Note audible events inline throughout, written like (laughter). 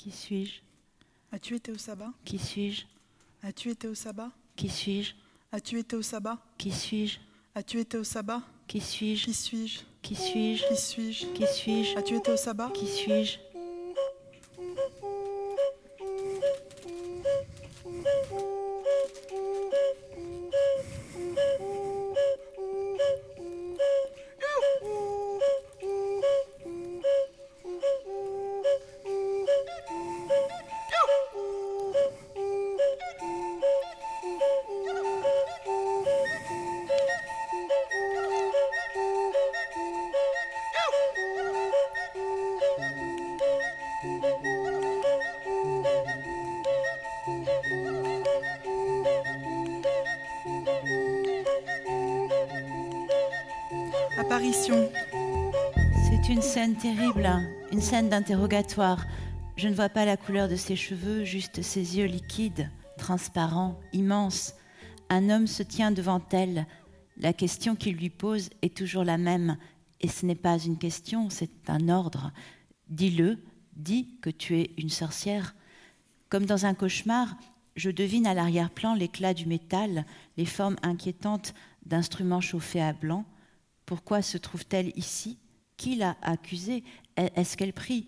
Qui suis-je As-tu été au sabbat Qui suis-je As-tu été au sabbat Qui suis-je As-tu été au sabbat Qui suis-je As-tu été au sabbat Qui suis-je Qui suis-je Qui suis-je Qui suis-je Qui suis-je As-tu été au sabbat Qui suis-je d'interrogatoire. Je ne vois pas la couleur de ses cheveux, juste ses yeux liquides, transparents, immenses. Un homme se tient devant elle. La question qu'il lui pose est toujours la même. Et ce n'est pas une question, c'est un ordre. Dis-le, dis que tu es une sorcière. Comme dans un cauchemar, je devine à l'arrière-plan l'éclat du métal, les formes inquiétantes d'instruments chauffés à blanc. Pourquoi se trouve-t-elle ici? Qui l'a accusée? Est-ce qu'elle prie?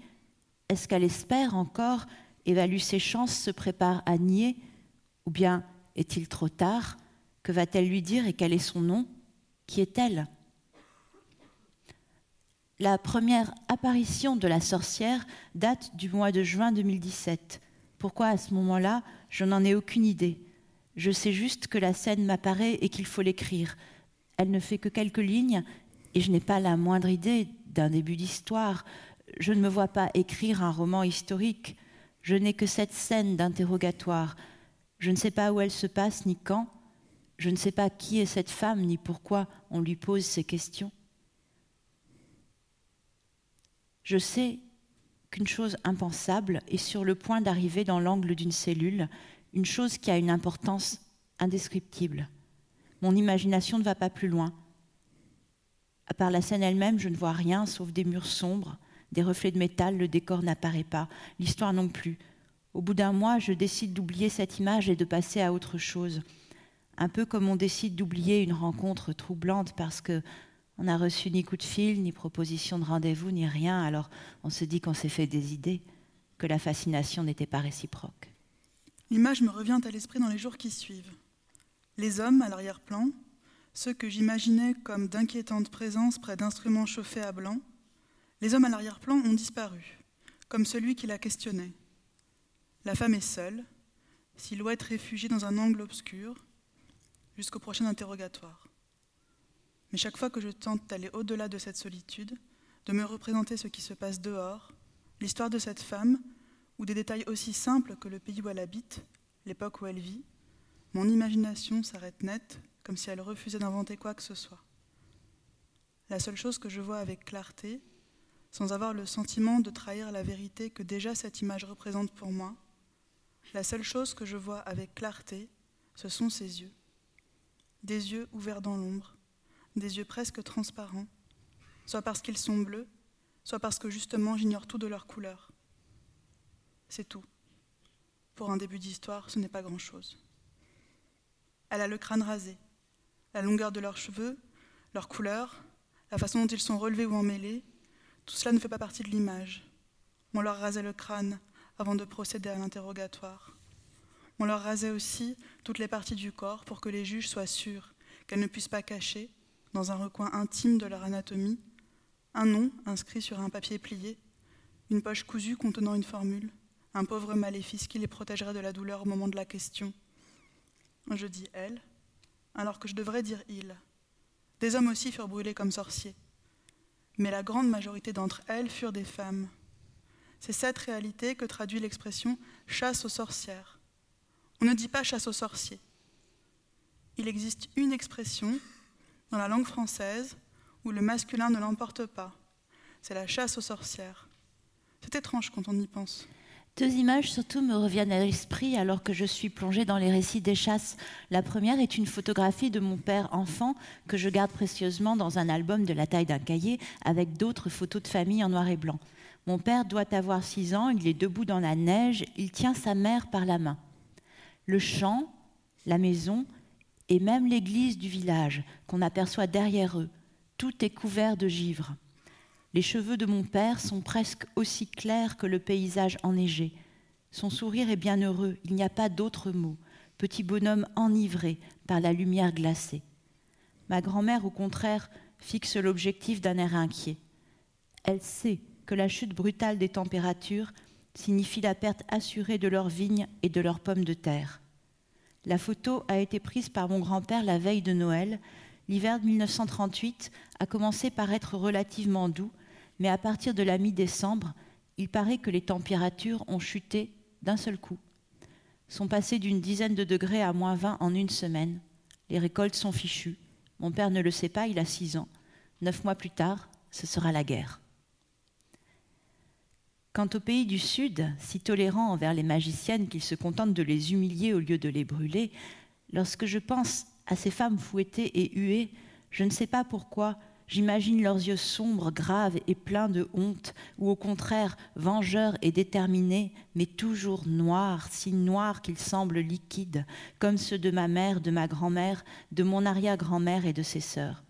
Est-ce qu'elle espère encore? Évalue ses chances, se prépare à nier? Ou bien est-il trop tard? Que va-t-elle lui dire et quel est son nom? Qui est-elle? La première apparition de la sorcière date du mois de juin 2017. Pourquoi à ce moment-là Je n'en ai aucune idée? Je sais juste que la scène m'apparaît et qu'il faut l'écrire. Elle ne fait que quelques lignes et je n'ai pas la moindre idée d'un début d'histoire. Je ne me vois pas écrire un roman historique. Je n'ai que cette scène d'interrogatoire. Je ne sais pas où elle se passe ni quand. Je ne sais pas qui est cette femme ni pourquoi on lui pose ces questions. Je sais qu'une chose impensable est sur le point d'arriver dans l'angle d'une cellule, une chose qui a une importance indescriptible. Mon imagination ne va pas plus loin. À part la scène elle-même, je ne vois rien sauf des murs sombres, des reflets de métal, le décor n'apparaît pas, l'histoire non plus. Au bout d'un mois, je décide d'oublier cette image et de passer à autre chose. Un peu comme on décide d'oublier une rencontre troublante parce que on n'a reçu ni coup de fil, ni proposition de rendez-vous, ni rien, alors on se dit qu'on s'est fait des idées, que la fascination n'était pas réciproque. L'image me revient à l'esprit dans les jours qui suivent. Les hommes à l'arrière-plan, ceux que j'imaginais comme d'inquiétantes présences près d'instruments chauffés à blanc, les hommes à l'arrière-plan ont disparu, comme celui qui la questionnait. La femme est seule, silhouette réfugiée dans un angle obscur, jusqu'au prochain interrogatoire. Mais chaque fois que je tente d'aller au-delà de cette solitude, de me représenter ce qui se passe dehors, l'histoire de cette femme, ou des détails aussi simples que le pays où elle habite, l'époque où elle vit, mon imagination s'arrête net, comme si elle refusait d'inventer quoi que ce soit. La seule chose que je vois avec clarté, sans avoir le sentiment de trahir la vérité que déjà cette image représente pour moi, la seule chose que je vois avec clarté, ce sont ses yeux. Des yeux ouverts dans l'ombre, des yeux presque transparents, soit parce qu'ils sont bleus, soit parce que justement j'ignore tout de leur couleur. C'est tout. Pour un début d'histoire, ce n'est pas grand-chose. Elle a le crâne rasé, la longueur de leurs cheveux, leur couleur, la façon dont ils sont relevés ou emmêlés, tout cela ne fait pas partie de l'image. On leur rasait le crâne avant de procéder à l'interrogatoire. On leur rasait aussi toutes les parties du corps pour que les juges soient sûrs qu'elles ne puissent pas cacher, dans un recoin intime de leur anatomie, un nom inscrit sur un papier plié, une poche cousue contenant une formule, un pauvre maléfice qui les protégerait de la douleur au moment de la question. Je dis elle, alors que je devrais dire il. Des hommes aussi furent brûlés comme sorciers, mais la grande majorité d'entre elles furent des femmes. C'est cette réalité que traduit l'expression chasse aux sorcières. On ne dit pas chasse aux sorciers. Il existe une expression dans la langue française où le masculin ne l'emporte pas. C'est la chasse aux sorcières. C'est étrange quand on y pense. Deux images surtout me reviennent à l'esprit alors que je suis plongée dans les récits des chasses. La première est une photographie de mon père enfant que je garde précieusement dans un album de la taille d'un cahier avec d'autres photos de famille en noir et blanc. Mon père doit avoir six ans, il est debout dans la neige, il tient sa mère par la main. Le champ, la maison et même l'église du village qu'on aperçoit derrière eux, tout est couvert de givre. Les cheveux de mon père sont presque aussi clairs que le paysage enneigé. Son sourire est bien heureux, il n'y a pas d'autre mot. Petit bonhomme enivré par la lumière glacée. Ma grand-mère, au contraire, fixe l'objectif d'un air inquiet. Elle sait que la chute brutale des températures signifie la perte assurée de leurs vignes et de leurs pommes de terre. La photo a été prise par mon grand-père la veille de Noël. L'hiver de 1938 a commencé par être relativement doux, mais à partir de la mi-décembre, il paraît que les températures ont chuté d'un seul coup. Sont passées d'une dizaine de degrés à moins 20 en une semaine. Les récoltes sont fichues. Mon père ne le sait pas, il a six ans. Neuf mois plus tard, ce sera la guerre. Quant au pays du Sud, si tolérant envers les magiciennes qu'il se contente de les humilier au lieu de les brûler, lorsque je pense à ces femmes fouettées et huées, je ne sais pas pourquoi, j'imagine leurs yeux sombres, graves et pleins de honte, ou au contraire vengeurs et déterminés, mais toujours noirs, si noirs qu'ils semblent liquides, comme ceux de ma mère, de ma grand-mère, de mon arrière-grand-mère et de ses sœurs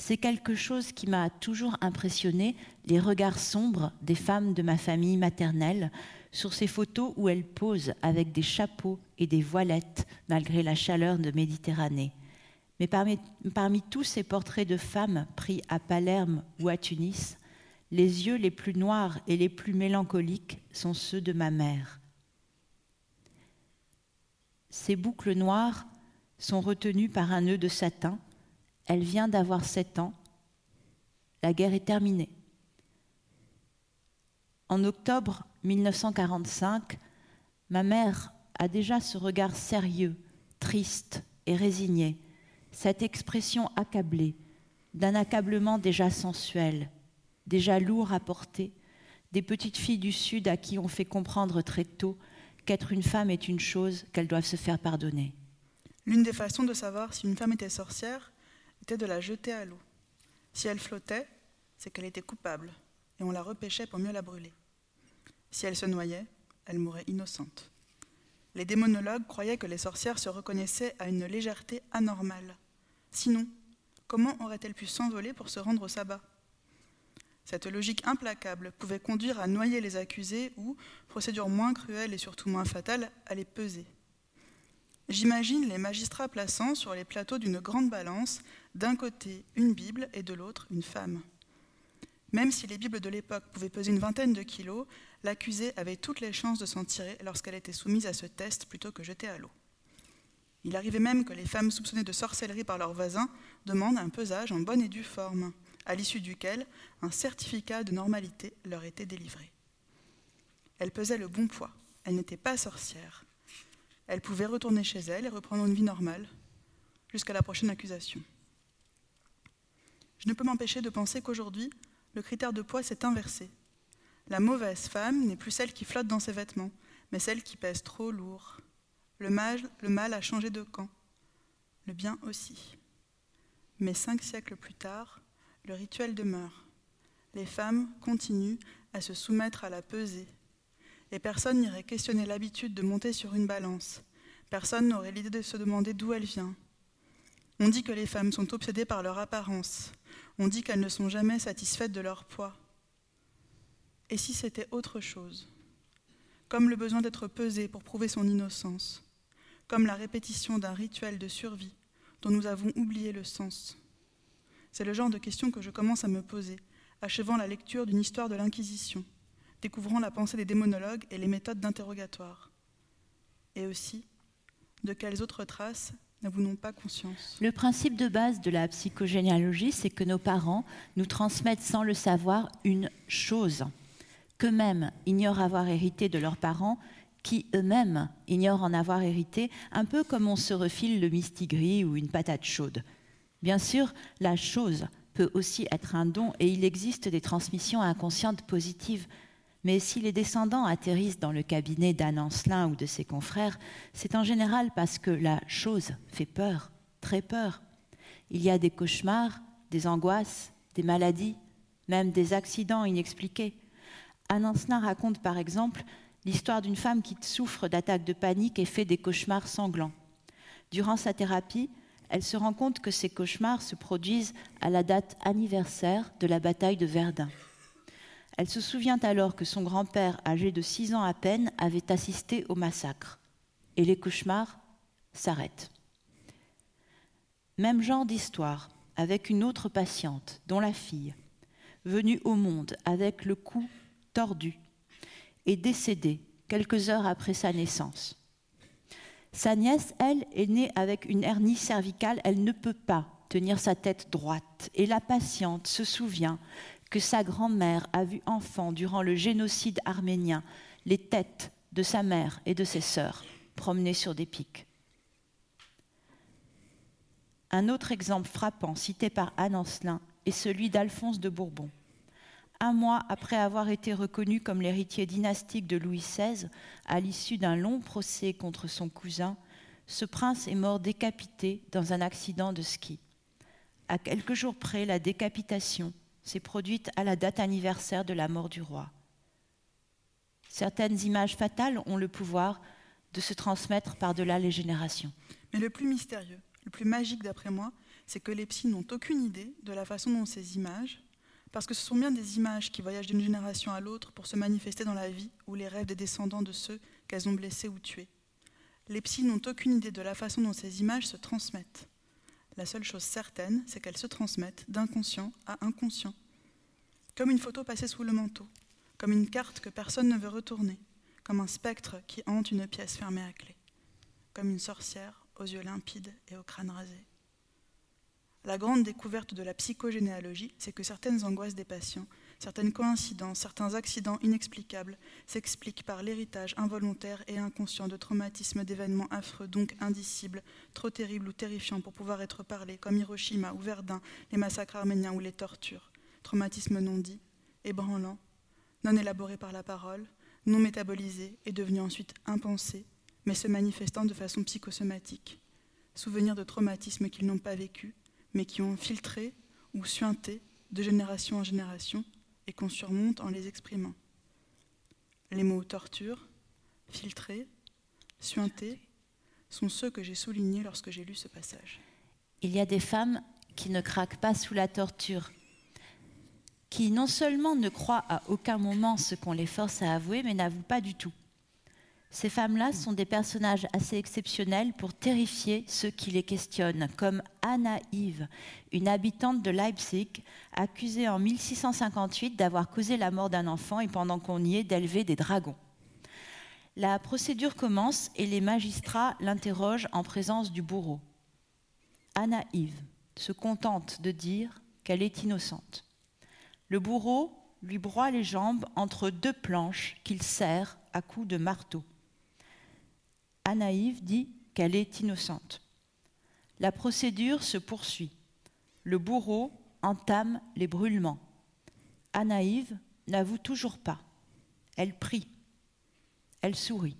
c'est quelque chose qui m'a toujours impressionné, les regards sombres des femmes de ma famille maternelle sur ces photos où elles posent avec des chapeaux et des voilettes malgré la chaleur de Méditerranée. Mais parmi, tous ces portraits de femmes pris à Palerme ou à Tunis, les yeux les plus noirs et les plus mélancoliques sont ceux de ma mère. Ces boucles noires sont retenues par un nœud de satin elle vient d'avoir sept ans. La guerre est terminée. En octobre 1945, ma mère a déjà ce regard sérieux, triste et résigné, cette expression accablée, d'un accablement déjà sensuel, déjà lourd à porter, des petites filles du Sud à qui on fait comprendre très tôt qu'être une femme est une chose qu'elles doivent se faire pardonner. L'une des façons de savoir si une femme était sorcière, de la jeter à l'eau. Si elle flottait, c'est qu'elle était coupable, et on la repêchait pour mieux la brûler. Si elle se noyait, elle mourait innocente. Les démonologues croyaient que les sorcières se reconnaissaient à une légèreté anormale. Sinon, comment auraient-elles pu s'envoler pour se rendre au sabbat? Cette logique implacable pouvait conduire à noyer les accusés ou, procédure moins cruelle et surtout moins fatale, à les peser. J'imagine les magistrats plaçant sur les plateaux d'une grande balance d'un côté une Bible et de l'autre une femme. Même si les Bibles de l'époque pouvaient peser une vingtaine de kilos, l'accusée avait toutes les chances de s'en tirer lorsqu'elle était soumise à ce test plutôt que jetée à l'eau. Il arrivait même que les femmes soupçonnées de sorcellerie par leurs voisins demandent un pesage en bonne et due forme, à l'issue duquel un certificat de normalité leur était délivré. Elle pesait le bon poids, elle n'était pas sorcière, elle pouvait retourner chez elle et reprendre une vie normale jusqu'à la prochaine accusation. Je ne peux m'empêcher de penser qu'aujourd'hui, le critère de poids s'est inversé. La mauvaise femme n'est plus celle qui flotte dans ses vêtements, mais celle qui pèse trop lourd. Le mal, a changé de camp, le bien aussi. Mais cinq siècles plus tard, le rituel demeure. Les femmes continuent à se soumettre à la pesée, et personne n'irait questionner l'habitude de monter sur une balance. Personne n'aurait l'idée de se demander d'où elle vient. On dit que les femmes sont obsédées par leur apparence. On dit qu'elles ne sont jamais satisfaites de leur poids. Et si c'était autre chose? Comme le besoin d'être pesée pour prouver son innocence, comme la répétition d'un rituel de survie dont nous avons oublié le sens. C'est le genre de questions que je commence à me poser, achevant la lecture d'une histoire de l'Inquisition découvrant la pensée des démonologues et les méthodes d'interrogatoire. Et aussi, de quelles autres traces n'avons-nous pas conscience? Le principe de base de la psychogénéalogie, c'est que nos parents nous transmettent sans le savoir une chose, qu'eux-mêmes ignorent avoir hérité de leurs parents, qui eux-mêmes ignorent en avoir hérité, un peu comme on se refile le mistigris ou une patate chaude. Bien sûr, la chose peut aussi être un don et il existe des transmissions inconscientes positives mais si les descendants atterrissent dans le cabinet d'Anne Ancelin ou de ses confrères, c'est en général parce que la chose fait peur, très peur. Il y a des cauchemars, des angoisses, des maladies, même des accidents inexpliqués. Anne raconte par exemple l'histoire d'une femme qui souffre d'attaques de panique et fait des cauchemars sanglants. Durant sa thérapie, elle se rend compte que ces cauchemars se produisent à la date anniversaire de la bataille de Verdun. Elle se souvient alors que son grand-père, âgé de 6 ans à peine, avait assisté au massacre. Et les cauchemars s'arrêtent. Même genre d'histoire avec une autre patiente, dont la fille, venue au monde avec le cou tordu, est décédée quelques heures après sa naissance. Sa nièce, elle, est née avec une hernie cervicale, elle ne peut pas tenir sa tête droite. Et la patiente se souvient que sa grand-mère a vu enfant durant le génocide arménien les têtes de sa mère et de ses sœurs promener sur des pics. Un autre exemple frappant cité par Anne Ancelin est celui d'Alphonse de Bourbon. Un mois après avoir été reconnu comme l'héritier dynastique de Louis XVI, à l'issue d'un long procès contre son cousin, ce prince est mort décapité dans un accident de ski. À quelques jours près, la décapitation s'est produite à la date anniversaire de la mort du roi. Certaines images fatales ont le pouvoir de se transmettre par-delà les générations. Mais le plus mystérieux, le plus magique d'après moi, c'est que les psys n'ont aucune idée de la façon dont ces images, parce que ce sont bien des images qui voyagent d'une génération à l'autre pour se manifester dans la vie ou les rêves des descendants de ceux qu'elles ont blessés ou tués. Les psys n'ont aucune idée de la façon dont ces images se transmettent. La seule chose certaine, c'est qu'elles se transmettent d'inconscient à inconscient. Comme une photo passée sous le manteau, comme une carte que personne ne veut retourner, comme un spectre qui hante une pièce fermée à clé, comme une sorcière aux yeux limpides et au crâne rasé. La grande découverte de la psychogénéalogie, c'est que certaines angoisses des patients, certaines coïncidences, certains accidents inexplicables s'expliquent par l'héritage involontaire et inconscient de traumatismes d'événements affreux, donc indicibles, trop terribles ou terrifiants pour pouvoir être parlés, comme Hiroshima ou Verdun, les massacres arméniens ou les tortures. Traumatismes non dits, ébranlants, non élaborés par la parole, non métabolisés et devenus ensuite impensés, mais se manifestant de façon psychosomatique. Souvenirs de traumatismes qu'ils n'ont pas vécus, mais qui ont filtré ou suinté de génération en génération et qu'on surmonte en les exprimant. Les mots torture, filtré, suinté sont ceux que j'ai soulignés lorsque j'ai lu ce passage. Il y a des femmes qui ne craquent pas sous la torture, qui non seulement ne croient à aucun moment ce qu'on les force à avouer, mais n'avouent pas du tout. Ces femmes-là sont des personnages assez exceptionnels pour terrifier ceux qui les questionnent, comme Anna Yves, une habitante de Leipzig, accusée en 1658 d'avoir causé la mort d'un enfant et pendant qu'on y est d'élever des dragons. La procédure commence et les magistrats l'interrogent en présence du bourreau. Anna Yves se contente de dire qu'elle est innocente. Le bourreau lui broie les jambes entre deux planches qu'il serre à coups de marteau. Anaïve dit qu'elle est innocente. La procédure se poursuit. Le bourreau entame les brûlements. Anaïve n'avoue toujours pas. Elle prie. Elle sourit.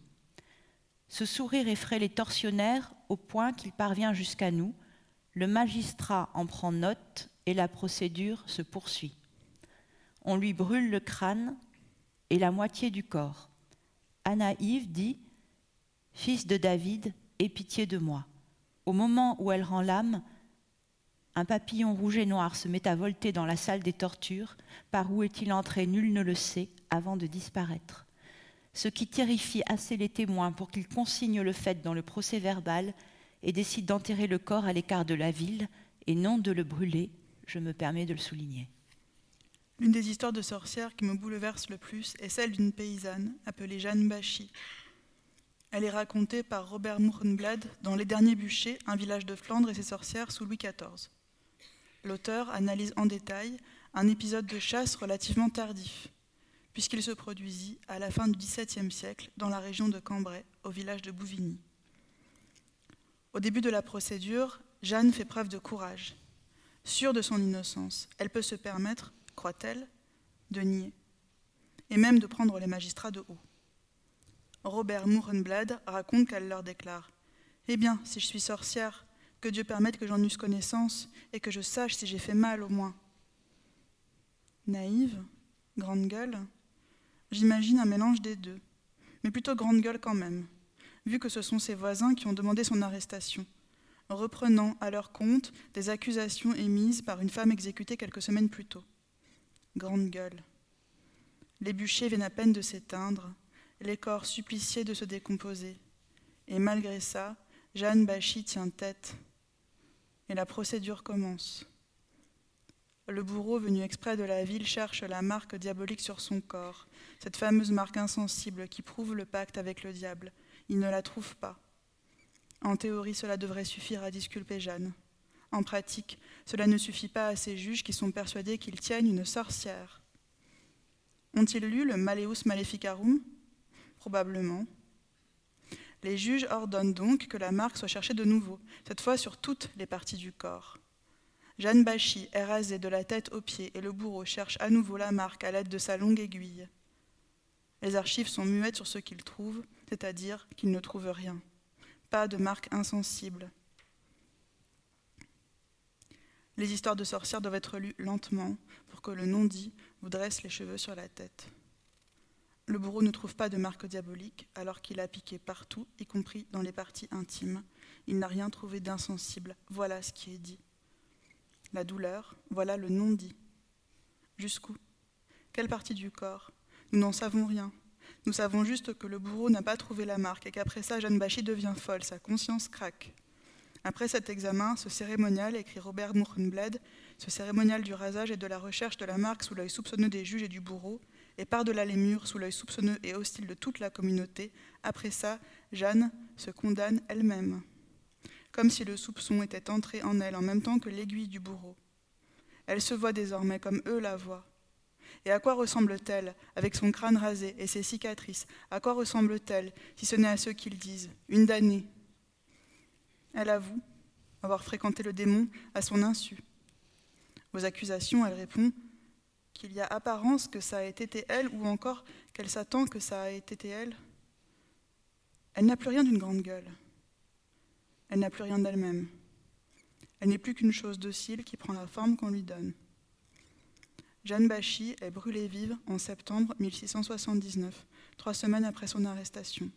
Ce sourire effraie les tortionnaires au point qu'il parvient jusqu'à nous. Le magistrat en prend note et la procédure se poursuit. On lui brûle le crâne et la moitié du corps. Anaïve dit Fils de David, aie pitié de moi. Au moment où elle rend l'âme, un papillon rouge et noir se met à volter dans la salle des tortures. Par où est-il entré Nul ne le sait, avant de disparaître. Ce qui terrifie assez les témoins pour qu'ils consignent le fait dans le procès verbal et décident d'enterrer le corps à l'écart de la ville et non de le brûler, je me permets de le souligner. L'une des histoires de sorcières qui me bouleverse le plus est celle d'une paysanne appelée Jeanne Bachy, elle est racontée par Robert Mourenblad dans Les Derniers Bûchers, un village de Flandre et ses sorcières sous Louis XIV. L'auteur analyse en détail un épisode de chasse relativement tardif, puisqu'il se produisit à la fin du XVIIe siècle dans la région de Cambrai, au village de Bouvigny. Au début de la procédure, Jeanne fait preuve de courage. Sûre de son innocence, elle peut se permettre, croit-elle, de nier, et même de prendre les magistrats de haut. Robert Mourenblad raconte qu'elle leur déclare Eh bien, si je suis sorcière, que Dieu permette que j'en eusse connaissance et que je sache si j'ai fait mal au moins. Naïve, grande gueule, J'imagine un mélange des deux, mais plutôt grande gueule quand même, vu que ce sont ses voisins qui ont demandé son arrestation, reprenant à leur compte des accusations émises par une femme exécutée quelques semaines plus tôt. Grande gueule. Les bûchers viennent à peine de s'éteindre, les corps suppliciés de se décomposer. Et malgré ça, Jeanne Bachy tient tête. Et la procédure commence. Le bourreau venu exprès de la ville cherche la marque diabolique sur son corps, cette fameuse marque insensible qui prouve le pacte avec le diable. Il ne la trouve pas. En théorie, cela devrait suffire à disculper Jeanne. En pratique, cela ne suffit pas à ces juges qui sont persuadés qu'ils tiennent une sorcière. Ont-ils lu le Maleus Maleficarum? Probablement. Les juges ordonnent donc que la marque soit cherchée de nouveau, cette fois sur toutes les parties du corps. Jeanne Bachy est rasée de la tête aux pieds et le bourreau cherche à nouveau la marque à l'aide de sa longue aiguille. Les archives sont muettes sur ce qu'ils trouvent, c'est-à-dire qu'ils ne trouvent rien. Pas de marque insensible. Les histoires de sorcières doivent être lues lentement pour que le non-dit vous dresse les cheveux sur la tête. Le bourreau ne trouve pas de marque diabolique alors qu'il a piqué partout, y compris dans les parties intimes. Il n'a rien trouvé d'insensible. Voilà ce qui est dit. La douleur, voilà le non-dit. Jusqu'où? Quelle partie du corps? Nous n'en savons rien. Nous savons juste que le bourreau n'a pas trouvé la marque et qu'après ça, Jeanne Bachy devient folle, sa conscience craque. Après cet examen, ce cérémonial, écrit Robert Mouchenbled, ce cérémonial du rasage et de la recherche de la marque sous l'œil soupçonneux des juges et du bourreau, et par-delà les murs, sous l'œil soupçonneux et hostile de toute la communauté, après ça, Jeanne se condamne elle-même, comme si le soupçon était entré en elle en même temps que l'aiguille du bourreau. Elle se voit désormais comme eux la voient. Et à quoi ressemble-t-elle, avec son crâne rasé et ses cicatrices? À quoi ressemble-t-elle, si ce n'est à ceux qu'ils disent Une damnée? Elle avoue avoir fréquenté le démon à son insu. Aux accusations, elle répond qu'il y a apparence que ça a été elle ou encore qu'elle s'attend que ça a été elle. Elle n'a plus rien d'une grande gueule. Elle n'a plus rien d'elle-même. Elle n'est plus qu'une chose docile qui prend la forme qu'on lui donne. Jeanne Bachy est brûlée vive en septembre 1679, trois semaines après son arrestation.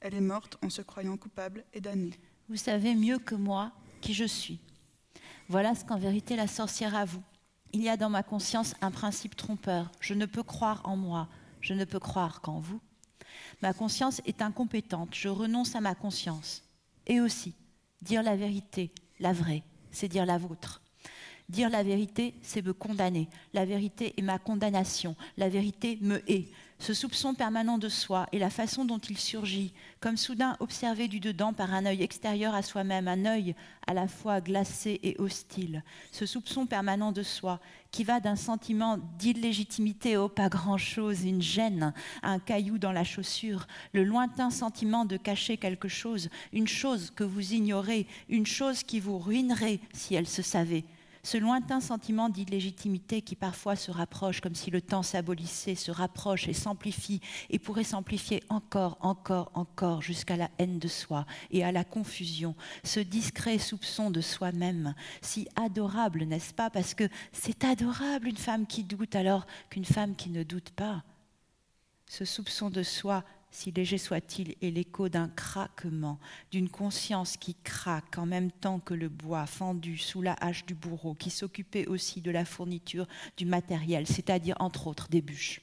Elle est morte en se croyant coupable et damnée. Vous savez mieux que moi qui je suis. Voilà ce qu'en vérité la sorcière avoue. Il y a dans ma conscience un principe trompeur. Je ne peux croire en moi, je ne peux croire qu'en vous. Ma conscience est incompétente, je renonce à ma conscience. Et aussi, dire la vérité, la vraie, c'est dire la vôtre. Dire la vérité, c'est me condamner. La vérité est ma condamnation. La vérité me hait ce soupçon permanent de soi et la façon dont il surgit, comme soudain observé du dedans par un œil extérieur à soi-même, un œil à la fois glacé et hostile, ce soupçon permanent de soi qui va d'un sentiment d'illégitimité au pas grand-chose, une gêne, un caillou dans la chaussure, le lointain sentiment de cacher quelque chose, une chose que vous ignorez, une chose qui vous ruinerait si elle se savait ce lointain sentiment d'illégitimité qui parfois se rapproche comme si le temps s'abolissait, se rapproche et s'amplifie et pourrait s'amplifier encore, encore, encore jusqu'à la haine de soi et à la confusion, ce discret soupçon de soi-même, si adorable, n'est-ce pas? Parce que c'est adorable une femme qui doute alors qu'une femme qui ne doute pas. Ce soupçon de soi si léger soit-il, est l'écho d'un craquement, d'une conscience qui craque en même temps que le bois fendu sous la hache du bourreau, qui s'occupait aussi de la fourniture du matériel, c'est-à-dire entre autres des bûches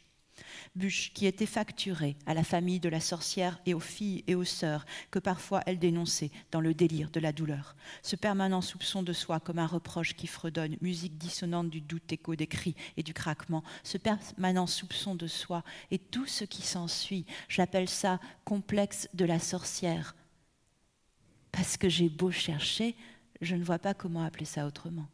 bûche qui était facturée à la famille de la sorcière et aux filles et aux sœurs que parfois elle dénonçait dans le délire de la douleur. Ce permanent soupçon de soi comme un reproche qui fredonne, musique dissonante du doute écho des cris et du craquement, ce permanent soupçon de soi et tout ce qui s'ensuit, j'appelle ça complexe de la sorcière. Parce que j'ai beau chercher, je ne vois pas comment appeler ça autrement.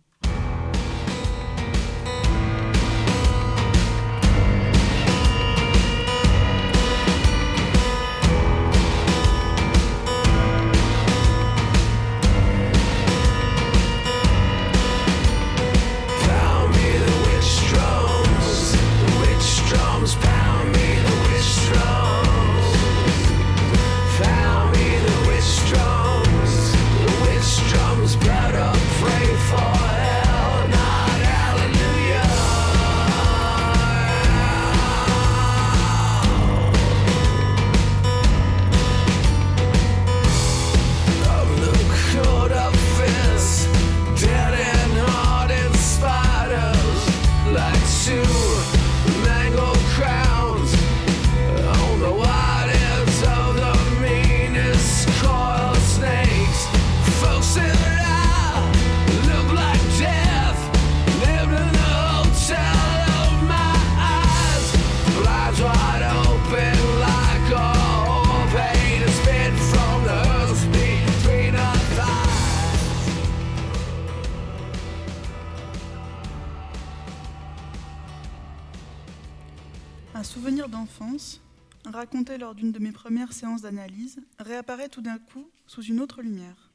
Racontais lors d'une de mes premières séances d'analyse réapparaît tout d'un coup sous une autre lumière.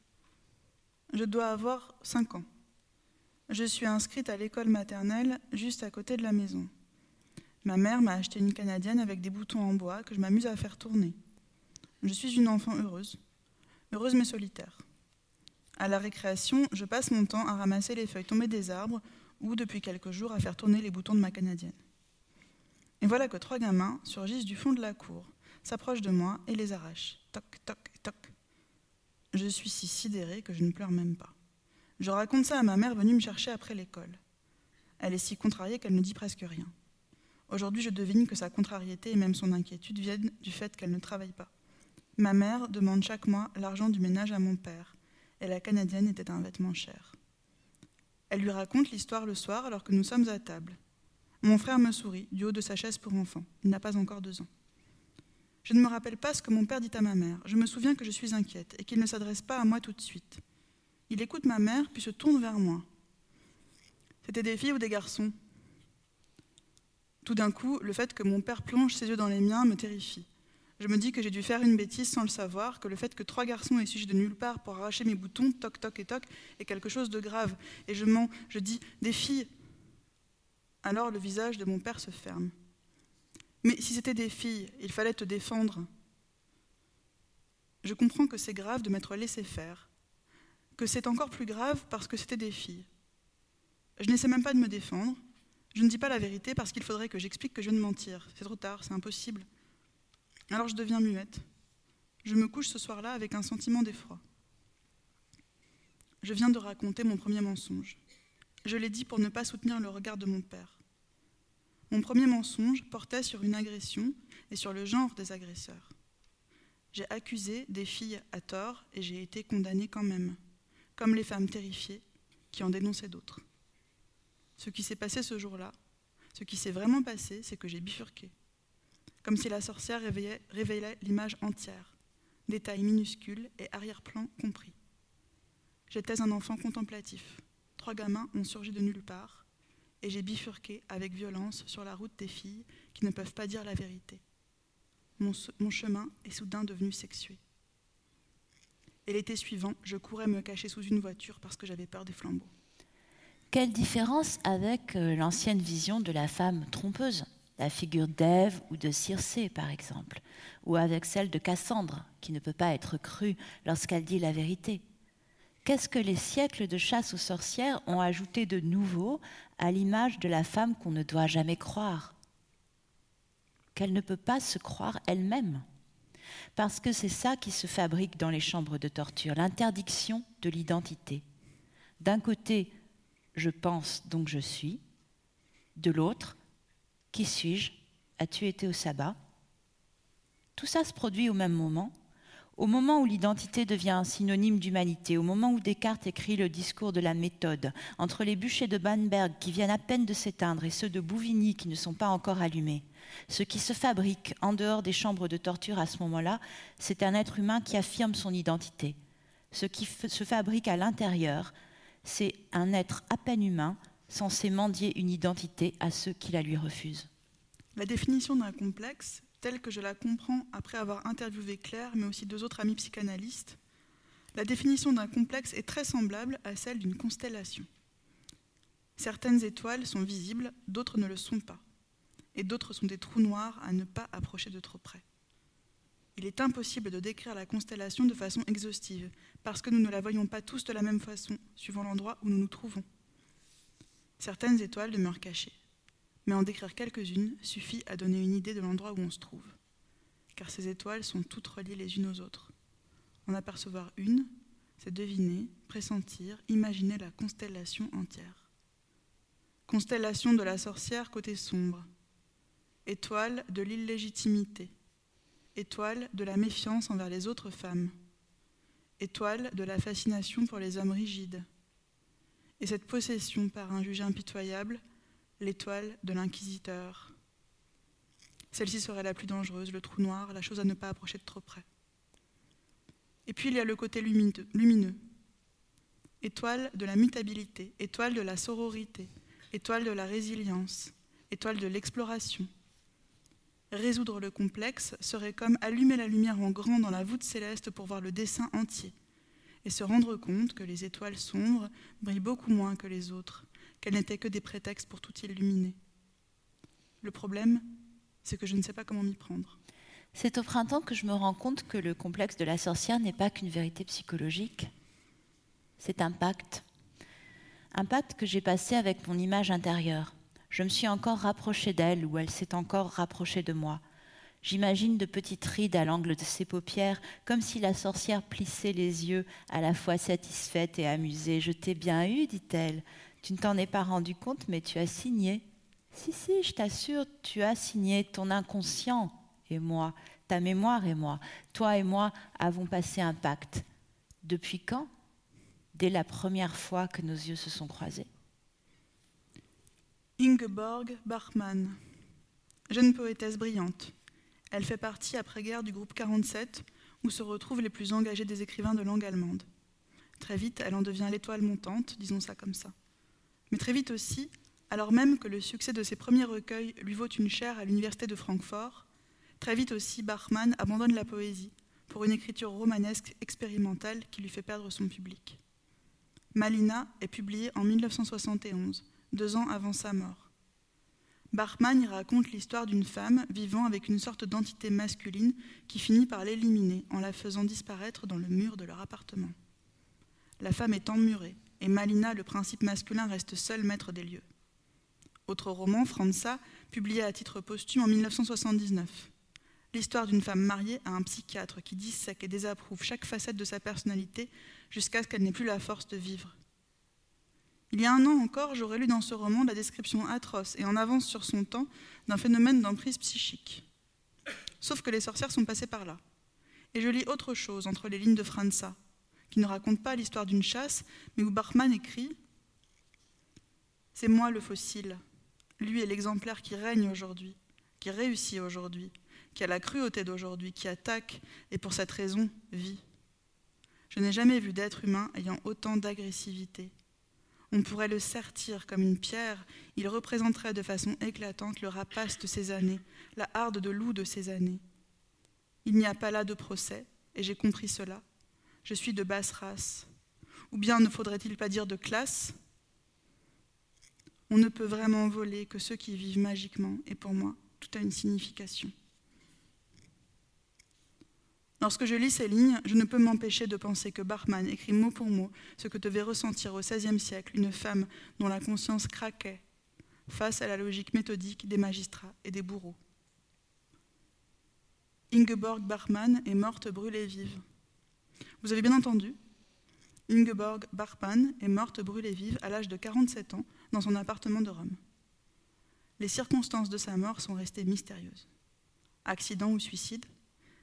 Je dois avoir cinq ans. Je suis inscrite à l'école maternelle juste à côté de la maison. Ma mère m'a acheté une canadienne avec des boutons en bois que je m'amuse à faire tourner. Je suis une enfant heureuse, heureuse mais solitaire. À la récréation, je passe mon temps à ramasser les feuilles tombées des arbres ou, depuis quelques jours, à faire tourner les boutons de ma canadienne. Et voilà que trois gamins surgissent du fond de la cour, s'approchent de moi et les arrachent. Toc, toc, toc. Je suis si sidérée que je ne pleure même pas. Je raconte ça à ma mère venue me chercher après l'école. Elle est si contrariée qu'elle ne dit presque rien. Aujourd'hui, je devine que sa contrariété et même son inquiétude viennent du fait qu'elle ne travaille pas. Ma mère demande chaque mois l'argent du ménage à mon père, et la canadienne était un vêtement cher. Elle lui raconte l'histoire le soir alors que nous sommes à table. Mon frère me sourit du haut de sa chaise pour enfants. Il n'a pas encore deux ans. Je ne me rappelle pas ce que mon père dit à ma mère. Je me souviens que je suis inquiète et qu'il ne s'adresse pas à moi tout de suite. Il écoute ma mère puis se tourne vers moi. C'était des filles ou des garçons? Tout d'un coup, le fait que mon père plonge ses yeux dans les miens me terrifie. Je me dis que j'ai dû faire une bêtise sans le savoir, que le fait que trois garçons aient suivi de nulle part pour arracher mes boutons, toc toc et toc, est quelque chose de grave. Et je mens, je dis des filles. Alors le visage de mon père se ferme. Mais si c'était des filles, il fallait te défendre. Je comprends que c'est grave de m'être laissé faire, que c'est encore plus grave parce que c'était des filles. Je n'essaie même pas de me défendre. Je ne dis pas la vérité parce qu'il faudrait que j'explique que je viens de mentir. C'est trop tard, c'est impossible. Alors je deviens muette. Je me couche ce soir-là avec un sentiment d'effroi. Je viens de raconter mon premier mensonge. Je l'ai dit pour ne pas soutenir le regard de mon père. Mon premier mensonge portait sur une agression et sur le genre des agresseurs. J'ai accusé des filles à tort et j'ai été condamnée quand même, comme les femmes terrifiées qui en dénonçaient d'autres. Ce qui s'est passé ce jour-là, ce qui s'est vraiment passé, c'est que j'ai bifurqué, comme si la sorcière révélait l'image entière, détails minuscules et arrière-plan compris. J'étais un enfant contemplatif. Trois gamins ont surgi de nulle part, et j'ai bifurqué avec violence sur la route des filles qui ne peuvent pas dire la vérité. Mon, chemin est soudain devenu sexué. Et l'été suivant, je courais me cacher sous une voiture parce que j'avais peur des flambeaux. Quelle différence avec euh, l'ancienne vision de la femme trompeuse, la figure d'Ève ou de Circé par exemple, ou avec celle de Cassandre, qui ne peut pas être crue lorsqu'elle dit la vérité? Qu'est-ce que les siècles de chasse aux sorcières ont ajouté de nouveau à l'image de la femme qu'on ne doit jamais croire? Qu'elle ne peut pas se croire elle-même. Parce que c'est ça qui se fabrique dans les chambres de torture, l'interdiction de l'identité. D'un côté, je pense donc je suis. De l'autre, qui suis-je? As-tu été au sabbat? Tout ça se produit au même moment au moment où l'identité devient un synonyme d'humanité, au moment où Descartes écrit le discours de la méthode, entre les bûchers de Bamberg qui viennent à peine de s'éteindre et ceux de Bouvigny qui ne sont pas encore allumés, ce qui se fabrique en dehors des chambres de torture à ce moment-là, c'est un être humain qui affirme son identité. Ce qui se fabrique à l'intérieur, c'est un être à peine humain censé mendier une identité à ceux qui la lui refusent. La définition d'un complexe telle que je la comprends après avoir interviewé Claire, mais aussi deux autres amis psychanalystes, la définition d'un complexe est très semblable à celle d'une constellation. Certaines étoiles sont visibles, d'autres ne le sont pas, et d'autres sont des trous noirs à ne pas approcher de trop près. Il est impossible de décrire la constellation de façon exhaustive, parce que nous ne la voyons pas tous de la même façon, suivant l'endroit où nous nous trouvons. Certaines étoiles demeurent cachées, mais en décrire quelques-unes suffit à donner une idée de l'endroit où on se trouve, car ces étoiles sont toutes reliées les unes aux autres. En apercevoir une, c'est deviner, pressentir, imaginer la constellation entière. Constellation de la sorcière côté sombre, étoile de l'illégitimité, étoile de la méfiance envers les autres femmes, étoile de la fascination pour les hommes rigides. Et cette possession par un juge impitoyable l'étoile de l'inquisiteur. Celle-ci serait la plus dangereuse, le trou noir, la chose à ne pas approcher de trop près. Et puis il y a le côté lumineux. Étoile de la mutabilité, étoile de la sororité, étoile de la résilience, étoile de l'exploration. Résoudre le complexe serait comme allumer la lumière en grand dans la voûte céleste pour voir le dessin entier, et se rendre compte que les étoiles sombres brillent beaucoup moins que les autres, qu'elles n'étaient que des prétextes pour tout illuminer. Le problème, c'est que je ne sais pas comment m'y prendre. C'est au printemps que je me rends compte que le complexe de la sorcière n'est pas qu'une vérité psychologique, c'est un pacte. Un pacte que j'ai passé avec mon image intérieure. Je me suis encore rapprochée d'elle ou elle s'est encore rapprochée de moi. J'imagine de petites rides à l'angle de ses paupières, comme si la sorcière plissait les yeux, à la fois satisfaite et amusée. Je t'ai bien eu, dit-elle. Tu ne t'en es pas rendu compte, mais tu as signé. Si, si, je t'assure, tu as signé ton inconscient et moi, ta mémoire et moi. Toi et moi avons passé un pacte. Depuis quand? Dès la première fois que nos yeux se sont croisés. Ingeborg Bachmann, jeune poétesse brillante. Elle fait partie après-guerre du groupe 47, où se retrouvent les plus engagés des écrivains de langue allemande. Très vite, elle en devient l'étoile montante, disons ça comme ça. Mais très vite aussi, alors même que le succès de ses premiers recueils lui vaut une chaire à l'université de Francfort, très vite aussi Bachmann abandonne la poésie pour une écriture romanesque expérimentale qui lui fait perdre son public. Malina est publiée en 1971 deux ans avant sa mort. Bachmann y raconte l'histoire d'une femme vivant avec une sorte d'entité masculine qui finit par l'éliminer en la faisant disparaître dans le mur de leur appartement. La femme est emmurée et Malina, le principe masculin, reste seul maître des lieux. Autre roman, Franza, publié à titre posthume en 1979. L'histoire d'une femme mariée à un psychiatre qui dissèque et désapprouve chaque facette de sa personnalité jusqu'à ce qu'elle n'ait plus la force de vivre. Il y a un an encore, j'aurais lu dans ce roman la description atroce et en avance sur son temps d'un phénomène d'emprise psychique. Sauf que les sorcières sont passées par là. Et je lis autre chose entre les lignes de Franza, qui ne raconte pas l'histoire d'une chasse, mais où Bachmann écrit C'est moi le fossile. Lui est l'exemplaire qui règne aujourd'hui, qui réussit aujourd'hui, qui a la cruauté d'aujourd'hui, qui attaque et pour cette raison vit. Je n'ai jamais vu d'être humain ayant autant d'agressivité, on pourrait le sertir comme une pierre, il représenterait de façon éclatante le rapace de ces années, la harde de loup de ces années. Il n'y a pas là de procès, et j'ai compris cela. Je suis de basse race. Ou bien ne faudrait-il pas dire de classe? On ne peut vraiment voler que ceux qui vivent magiquement, et pour moi, tout a une signification. Lorsque je lis ces lignes, je ne peux m'empêcher de penser que Bachmann écrit mot pour mot ce que devait ressentir au XVIe siècle une femme dont la conscience craquait face à la logique méthodique des magistrats et des bourreaux. Ingeborg Bachmann est morte brûlée vive. Vous avez bien entendu Ingeborg Bachmann est morte brûlée vive à l'âge de 47 ans dans son appartement de Rome. Les circonstances de sa mort sont restées mystérieuses. Accident ou suicide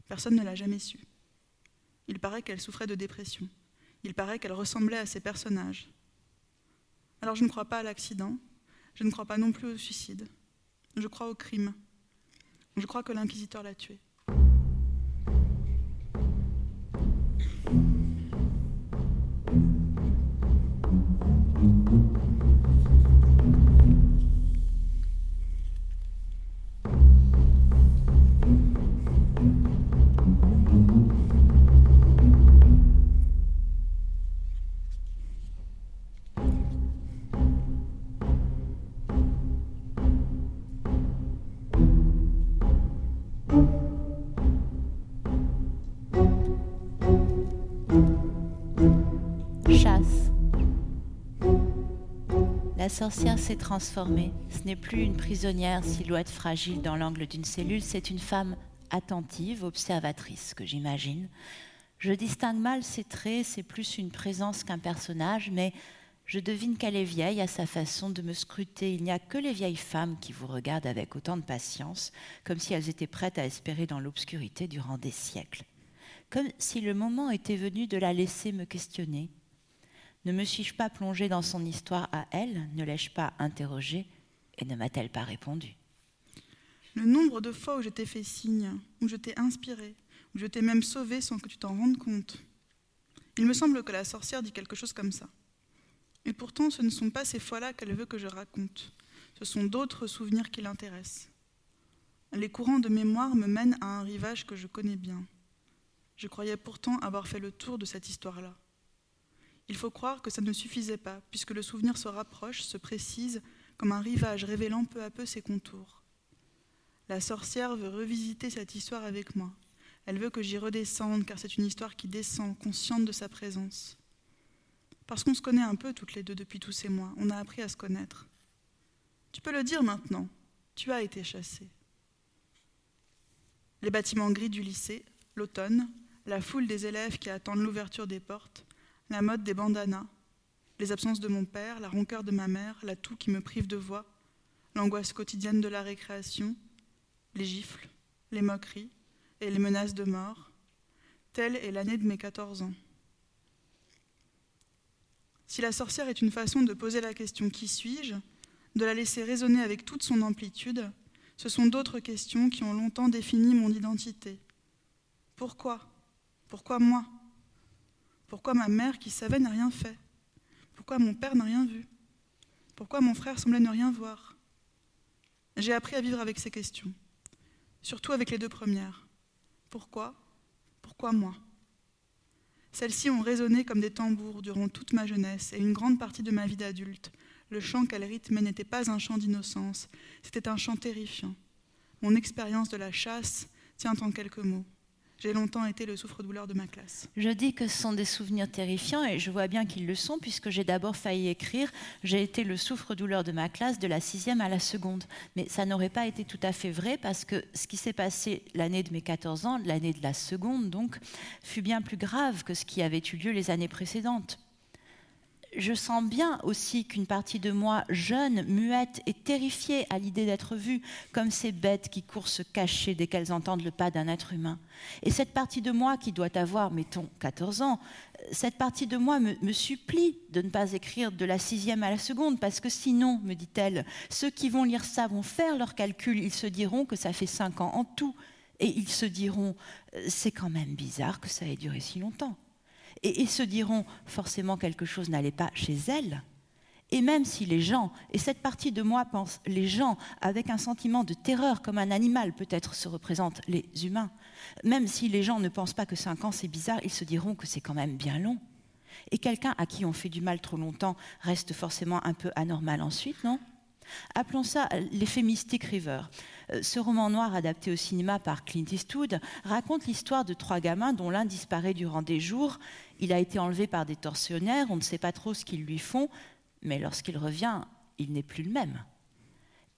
Personne ne l'a jamais su. Il paraît qu'elle souffrait de dépression. Il paraît qu'elle ressemblait à ses personnages. Alors je ne crois pas à l'accident, je ne crois pas non plus au suicide. Je crois au crime. Je crois que l'inquisiteur l'a tuée. La sorcière s'est transformée. Ce n'est plus une prisonnière silhouette fragile dans l'angle d'une cellule, c'est une femme attentive, observatrice, que j'imagine. Je distingue mal ses traits, c'est plus une présence qu'un personnage, mais je devine qu'elle est vieille à sa façon de me scruter. Il n'y a que les vieilles femmes qui vous regardent avec autant de patience, comme si elles étaient prêtes à espérer dans l'obscurité durant des siècles. Comme si le moment était venu de la laisser me questionner, ne me suis-je pas plongée dans son histoire à elle Ne l'ai-je pas interrogée Et ne m'a-t-elle pas répondu Le nombre de fois où je t'ai fait signe, où je t'ai inspiré, où je t'ai même sauvé sans que tu t'en rendes compte. Il me semble que la sorcière dit quelque chose comme ça. Et pourtant, ce ne sont pas ces fois-là qu'elle veut que je raconte. Ce sont d'autres souvenirs qui l'intéressent. Les courants de mémoire me mènent à un rivage que je connais bien. Je croyais pourtant avoir fait le tour de cette histoire-là. Il faut croire que ça ne suffisait pas, puisque le souvenir se rapproche, se précise, comme un rivage révélant peu à peu ses contours. La sorcière veut revisiter cette histoire avec moi. Elle veut que j'y redescende, car c'est une histoire qui descend, consciente de sa présence. Parce qu'on se connaît un peu toutes les deux depuis tous ces mois, on a appris à se connaître. Tu peux le dire maintenant, tu as été chassée. Les bâtiments gris du lycée, l'automne, la foule des élèves qui attendent l'ouverture des portes, la mode des bandanas, les absences de mon père, la rancœur de ma mère, la toux qui me prive de voix, l'angoisse quotidienne de la récréation, les gifles, les moqueries et les menaces de mort. Telle est l'année de mes 14 ans. Si la sorcière est une façon de poser la question qui suis-je, de la laisser résonner avec toute son amplitude, ce sont d'autres questions qui ont longtemps défini mon identité. Pourquoi? Pourquoi moi? Pourquoi ma mère qui savait n'a rien fait? Pourquoi mon père n'a rien vu? Pourquoi mon frère semblait ne rien voir? J'ai appris à vivre avec ces questions, surtout avec les deux premières. Pourquoi? Pourquoi moi? Celles-ci ont résonné comme des tambours durant toute ma jeunesse et une grande partie de ma vie d'adulte, le chant qu'elle rythmait n'était pas un chant d'innocence, c'était un chant terrifiant. Mon expérience de la chasse tient en quelques mots. J'ai longtemps été le souffre-douleur de ma classe. Je dis que ce sont des souvenirs terrifiants et je vois bien qu'ils le sont puisque j'ai d'abord failli écrire J'ai été le souffre-douleur de ma classe de la sixième à la seconde. Mais ça n'aurait pas été tout à fait vrai parce que ce qui s'est passé l'année de mes 14 ans, l'année de la seconde donc, fut bien plus grave que ce qui avait eu lieu les années précédentes je sens bien aussi qu'une partie de moi, jeune, muette et terrifiée à l'idée d'être vue comme ces bêtes qui courent se cacher dès qu'elles entendent le pas d'un être humain. Et cette partie de moi qui doit avoir, mettons, 14 ans, cette partie de moi me, me, supplie de ne pas écrire de la sixième à la seconde, parce que sinon, me dit-elle, ceux qui vont lire ça vont faire leurs calculs, ils se diront que ça fait cinq ans en tout, et ils se diront, euh, c'est quand même bizarre que ça ait duré si longtemps et, se diront forcément quelque chose n'allait pas chez elles. Et même si les gens, et cette partie de moi pense les gens avec un sentiment de terreur comme un animal peut-être se représentent les humains, même si les gens ne pensent pas que cinq ans c'est bizarre, ils se diront que c'est quand même bien long. Et quelqu'un à qui on fait du mal trop longtemps reste forcément un peu anormal ensuite, non? Appelons ça l'effet Mystic River. Euh, ce roman noir adapté au cinéma par Clint Eastwood raconte l'histoire de trois gamins dont l'un disparaît durant des jours. Il a été enlevé par des tortionnaires, on ne sait pas trop ce qu'ils lui font, mais lorsqu'il revient, il n'est plus le même.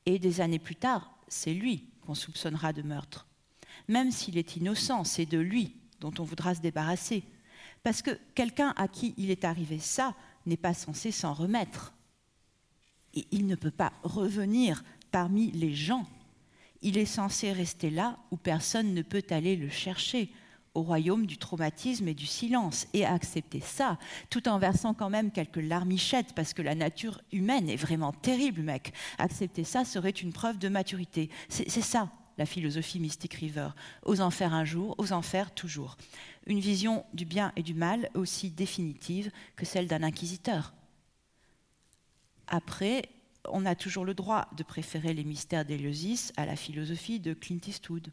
Et des années plus tard, c'est lui qu'on soupçonnera de meurtre. Même s'il est innocent, c'est de lui dont on voudra se débarrasser. Parce que quelqu'un à qui il est arrivé ça n'est pas censé s'en remettre. Et il ne peut pas revenir parmi les gens il est censé rester là où personne ne peut aller le chercher, au royaume du traumatisme et du silence, et accepter ça, tout en versant quand même quelques larmichettes, parce que la nature humaine est vraiment terrible, mec. Accepter ça serait une preuve de maturité. C'est ça, la philosophie Mystic River. Aux enfers un jour, aux enfers toujours. Une vision du bien et du mal aussi définitive que celle d'un inquisiteur. Après, on a toujours le droit de préférer les mystères d'Éleusis à la philosophie de Clint Eastwood.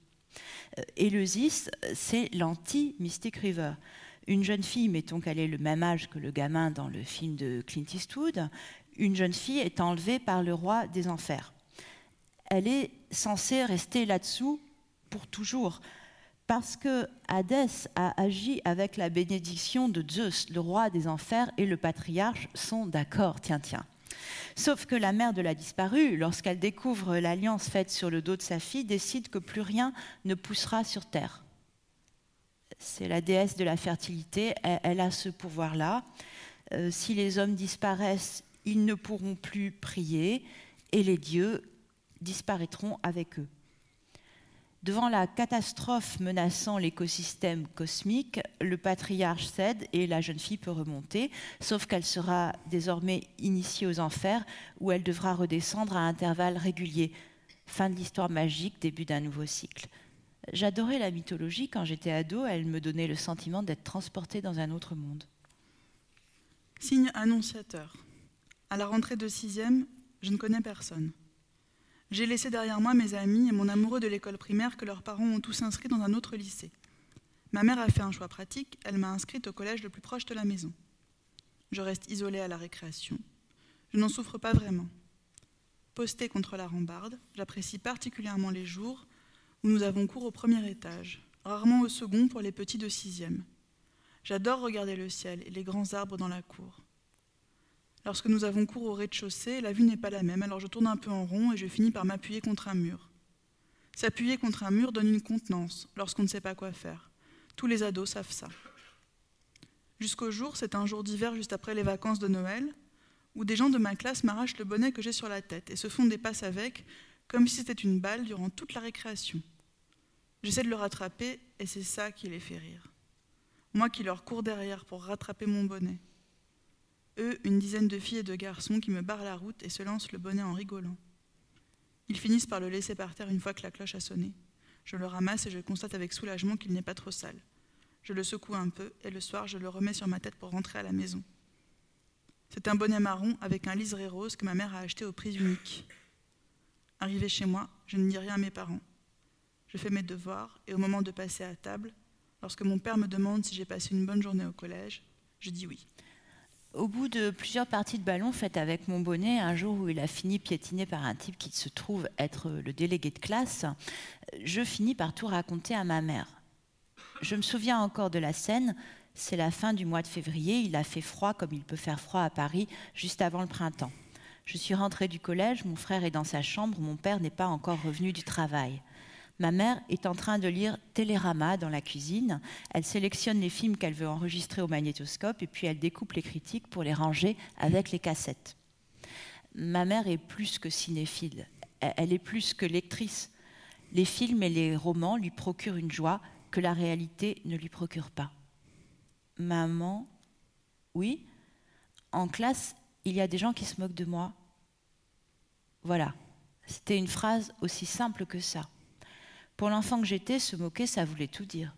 Euh, Éleusis, c'est l'anti-Mystic River. Une jeune fille, mettons qu'elle ait le même âge que le gamin dans le film de Clint Eastwood, une jeune fille est enlevée par le roi des enfers. Elle est censée rester là-dessous pour toujours, parce que Hadès a agi avec la bénédiction de Zeus, le roi des enfers, et le patriarche sont d'accord, tiens, tiens. Sauf que la mère de la disparue, lorsqu'elle découvre l'alliance faite sur le dos de sa fille, décide que plus rien ne poussera sur terre. C'est la déesse de la fertilité, elle, a ce pouvoir-là. Euh, si les hommes disparaissent, ils ne pourront plus prier et les dieux disparaîtront avec eux. Devant la catastrophe menaçant l'écosystème cosmique, le patriarche cède et la jeune fille peut remonter, sauf qu'elle sera désormais initiée aux enfers où elle devra redescendre à intervalles réguliers. Fin de l'histoire magique, début d'un nouveau cycle. J'adorais la mythologie quand j'étais ado, elle me donnait le sentiment d'être transportée dans un autre monde. Signe annonciateur. À la rentrée de sixième, je ne connais personne. J'ai laissé derrière moi mes amis et mon amoureux de l'école primaire que leurs parents ont tous inscrits dans un autre lycée. Ma mère a fait un choix pratique, elle m'a inscrite au collège le plus proche de la maison. Je reste isolée à la récréation. Je n'en souffre pas vraiment. Postée contre la rambarde, j'apprécie particulièrement les jours où nous avons cours au premier étage, rarement au second pour les petits de sixième. J'adore regarder le ciel et les grands arbres dans la cour. Lorsque nous avons cours au rez-de-chaussée, la vue n'est pas la même, alors je tourne un peu en rond et je finis par m'appuyer contre un mur. S'appuyer contre un mur donne une contenance lorsqu'on ne sait pas quoi faire. Tous les ados savent ça. Jusqu'au jour, c'est un jour d'hiver juste après les vacances de Noël, où des gens de ma classe m'arrachent le bonnet que j'ai sur la tête et se font des passes avec, comme si c'était une balle durant toute la récréation. J'essaie de le rattraper et c'est ça qui les fait rire. Moi qui leur cours derrière pour rattraper mon bonnet. Eux, une dizaine de filles et de garçons qui me barrent la route et se lancent le bonnet en rigolant. Ils finissent par le laisser par terre une fois que la cloche a sonné. Je le ramasse et je constate avec soulagement qu'il n'est pas trop sale. Je le secoue un peu et le soir, je le remets sur ma tête pour rentrer à la maison. C'est un bonnet marron avec un liseré rose que ma mère a acheté au prix unique. Arrivé chez moi, je ne dis rien à mes parents. Je fais mes devoirs et au moment de passer à table, lorsque mon père me demande si j'ai passé une bonne journée au collège, je dis oui. Au bout de plusieurs parties de ballon faites avec mon bonnet, un jour où il a fini piétiné par un type qui se trouve être le délégué de classe, je finis par tout raconter à ma mère. Je me souviens encore de la scène, c'est la fin du mois de février, il a fait froid comme il peut faire froid à Paris juste avant le printemps. Je suis rentrée du collège, mon frère est dans sa chambre, mon père n'est pas encore revenu du travail. Ma mère est en train de lire Télérama dans la cuisine. Elle sélectionne les films qu'elle veut enregistrer au magnétoscope et puis elle découpe les critiques pour les ranger avec les cassettes. Ma mère est plus que cinéphile, elle est plus que lectrice. Les films et les romans lui procurent une joie que la réalité ne lui procure pas. Maman, oui, en classe, il y a des gens qui se moquent de moi. Voilà, c'était une phrase aussi simple que ça. Pour l'enfant que j'étais, se moquer, ça voulait tout dire.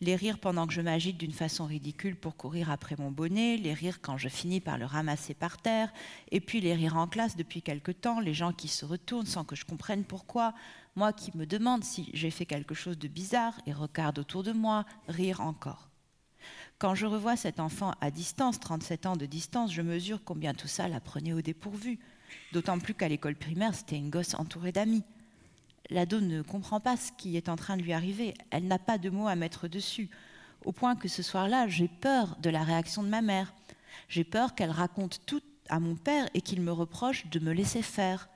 Les rires pendant que je m'agite d'une façon ridicule pour courir après mon bonnet, les rires quand je finis par le ramasser par terre, et puis les rires en classe depuis quelque temps, les gens qui se retournent sans que je comprenne pourquoi, moi qui me demande si j'ai fait quelque chose de bizarre et regarde autour de moi, rire encore. Quand je revois cet enfant à distance, 37 ans de distance, je mesure combien tout ça la prenait au dépourvu. D'autant plus qu'à l'école primaire, c'était une gosse entourée d'amis l'ado ne comprend pas ce qui est en train de lui arriver. Elle n'a pas de mots à mettre dessus. Au point que ce soir-là, j'ai peur de la réaction de ma mère. J'ai peur qu'elle raconte tout à mon père et qu'il me reproche de me laisser faire.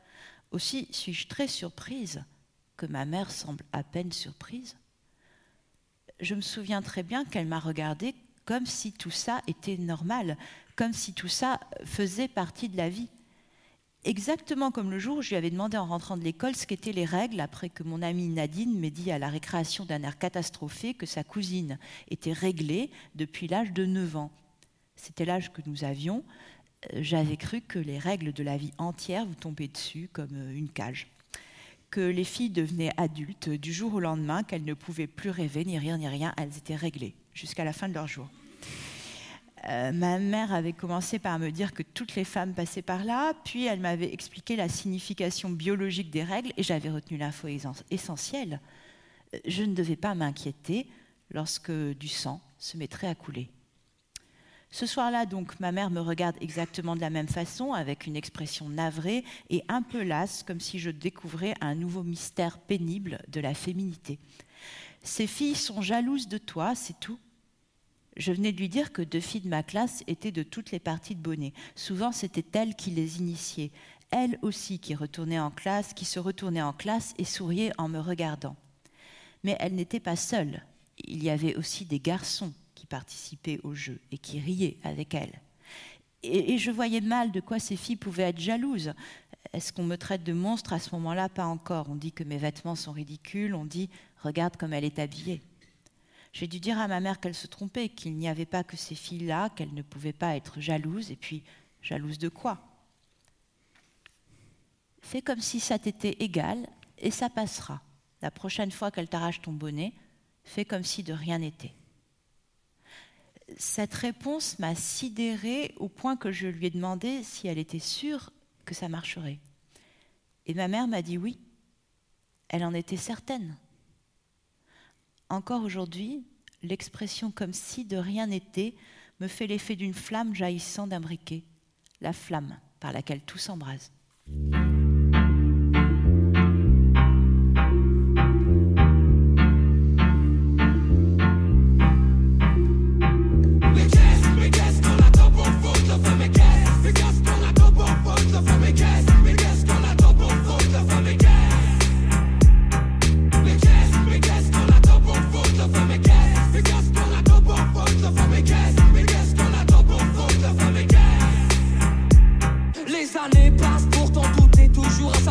Aussi suis-je très surprise que ma mère semble à peine surprise. Je me souviens très bien qu'elle m'a regardée comme si tout ça était normal, comme si tout ça faisait partie de la vie exactement comme le jour où je lui avais demandé en rentrant de l'école ce qu'étaient les règles après que mon amie Nadine m'ait dit à la récréation d'un air catastrophé que sa cousine était réglée depuis l'âge de 9 ans. C'était l'âge que nous avions. Euh, j'avais cru que les règles de la vie entière vous tombaient dessus comme euh, une cage. Que les filles devenaient adultes du jour au lendemain, qu'elles ne pouvaient plus rêver, ni rire, ni rien, elles étaient réglées jusqu'à la fin de leur jour. Euh, ma mère avait commencé par me dire que toutes les femmes passaient par là, puis elle m'avait expliqué la signification biologique des règles et j'avais retenu l'info essentielle. Euh, je ne devais pas m'inquiéter lorsque du sang se mettrait à couler. Ce soir-là, donc, ma mère me regarde exactement de la même façon, avec une expression navrée et un peu lasse, comme si je découvrais un nouveau mystère pénible de la féminité. Ces filles sont jalouses de toi, c'est tout. Je venais de lui dire que deux filles de ma classe étaient de toutes les parties de bonnet. Souvent, c'était elle qui les initiait. Elle aussi qui retournait en classe, qui se retournait en classe et souriait en me regardant. Mais elle n'était pas seule. Il y avait aussi des garçons qui participaient au jeu et qui riaient avec elle. Et, et je voyais mal de quoi ces filles pouvaient être jalouses. Est-ce qu'on me traite de monstre à ce moment-là? Pas encore. On dit que mes vêtements sont ridicules, on dit regarde comme elle est habillée. J'ai dû dire à ma mère qu'elle se trompait, qu'il n'y avait pas que ces filles-là, qu'elle ne pouvait pas être jalouse, et puis jalouse de quoi? Fais comme si ça t'était égal, et ça passera. La prochaine fois qu'elle t'arrache ton bonnet, fais comme si de rien n'était. Cette réponse m'a sidérée au point que je lui ai demandé si elle était sûre que ça marcherait. Et ma mère m'a dit oui. Elle en était certaine. Encore aujourd'hui, l'expression comme si de rien n'était me fait l'effet d'une flamme jaillissant d'un briquet, la flamme par laquelle tout s'embrase.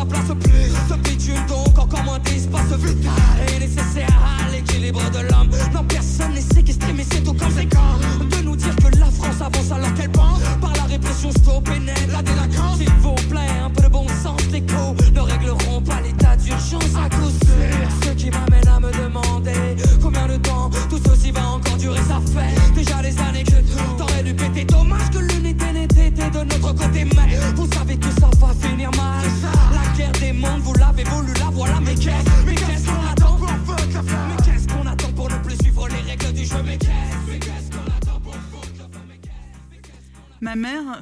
sa place plus. Ce bitume donc encore moins d'espace vital. Et nécessaire à l'équilibre de l'homme. Non personne n'est séquestré mais c'est au conséquent De nous dire que la France avance alors qu'elle pense Par la répression stop et net la délinquance. S'il vous plaît un peu de bon sens Les coups ne régleront pas l'état d'urgence. À cause de Ce qui m'amène à me demander Combien de temps tout ceci va encore durer ça fait Déjà les années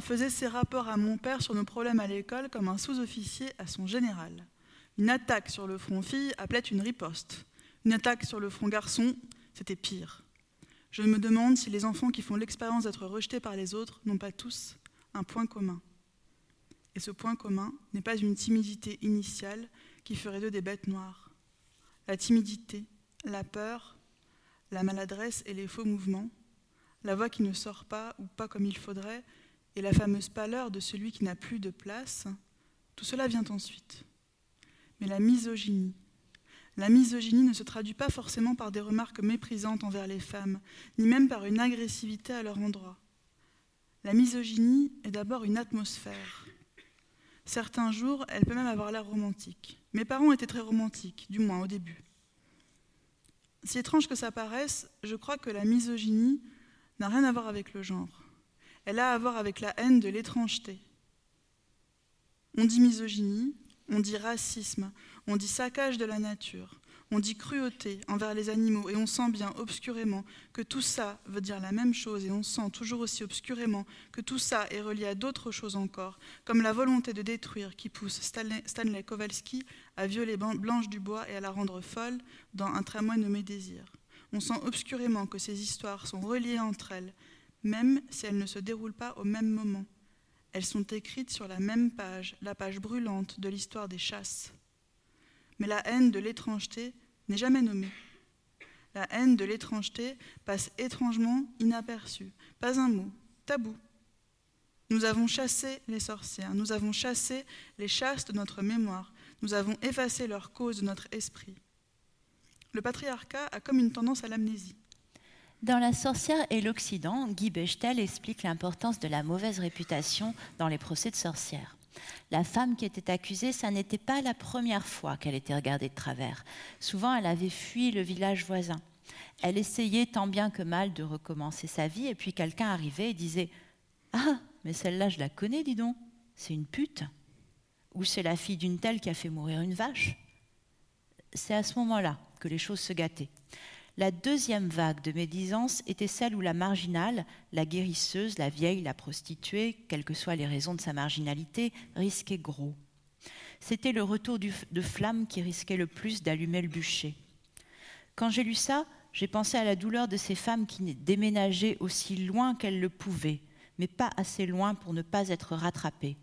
faisait ses rapports à mon père sur nos problèmes à l'école comme un sous-officier à son général. Une attaque sur le front fille appelait une riposte. Une attaque sur le front garçon, c'était pire. Je me demande si les enfants qui font l'expérience d'être rejetés par les autres n'ont pas tous un point commun. Et ce point commun n'est pas une timidité initiale qui ferait d'eux des bêtes noires. La timidité, la peur, la maladresse et les faux mouvements, la voix qui ne sort pas ou pas comme il faudrait, et la fameuse pâleur de celui qui n'a plus de place, tout cela vient ensuite. Mais la misogynie, la misogynie ne se traduit pas forcément par des remarques méprisantes envers les femmes, ni même par une agressivité à leur endroit. La misogynie est d'abord une atmosphère. Certains jours, elle peut même avoir l'air romantique. Mes parents étaient très romantiques, du moins au début. Si étrange que ça paraisse, je crois que la misogynie n'a rien à voir avec le genre elle a à voir avec la haine de l'étrangeté. On dit misogynie, on dit racisme, on dit saccage de la nature, on dit cruauté envers les animaux, et on sent bien obscurément que tout ça veut dire la même chose, et on sent toujours aussi obscurément que tout ça est relié à d'autres choses encore, comme la volonté de détruire qui pousse Stanley, Kowalski à violer Blanche Dubois et à la rendre folle dans un tramway nommé Désir. On sent obscurément que ces histoires sont reliées entre elles, même si elles ne se déroulent pas au même moment. Elles sont écrites sur la même page, la page brûlante de l'histoire des chasses. Mais la haine de l'étrangeté n'est jamais nommée. La haine de l'étrangeté passe étrangement inaperçue. Pas un mot, tabou. Nous avons chassé les sorcières, nous avons chassé les chasses de notre mémoire, nous avons effacé leur cause de notre esprit. Le patriarcat a comme une tendance à l'amnésie. Dans La sorcière et l'Occident, Guy Bechtel explique l'importance de la mauvaise réputation dans les procès de sorcières. La femme qui était accusée, ça n'était pas la première fois qu'elle était regardée de travers. Souvent, elle avait fui le village voisin. Elle essayait tant bien que mal de recommencer sa vie, et puis quelqu'un arrivait et disait Ah, mais celle-là, je la connais, dis donc, c'est une pute. Ou c'est la fille d'une telle qui a fait mourir une vache. C'est à ce moment-là que les choses se gâtaient. La deuxième vague de médisance était celle où la marginale, la guérisseuse, la vieille, la prostituée, quelles que soient les raisons de sa marginalité, risquait gros. C'était le retour de flamme qui risquait le plus d'allumer le bûcher. Quand j'ai lu ça, j'ai pensé à la douleur de ces femmes qui déménageaient aussi loin qu'elles le pouvaient, mais pas assez loin pour ne pas être rattrapées.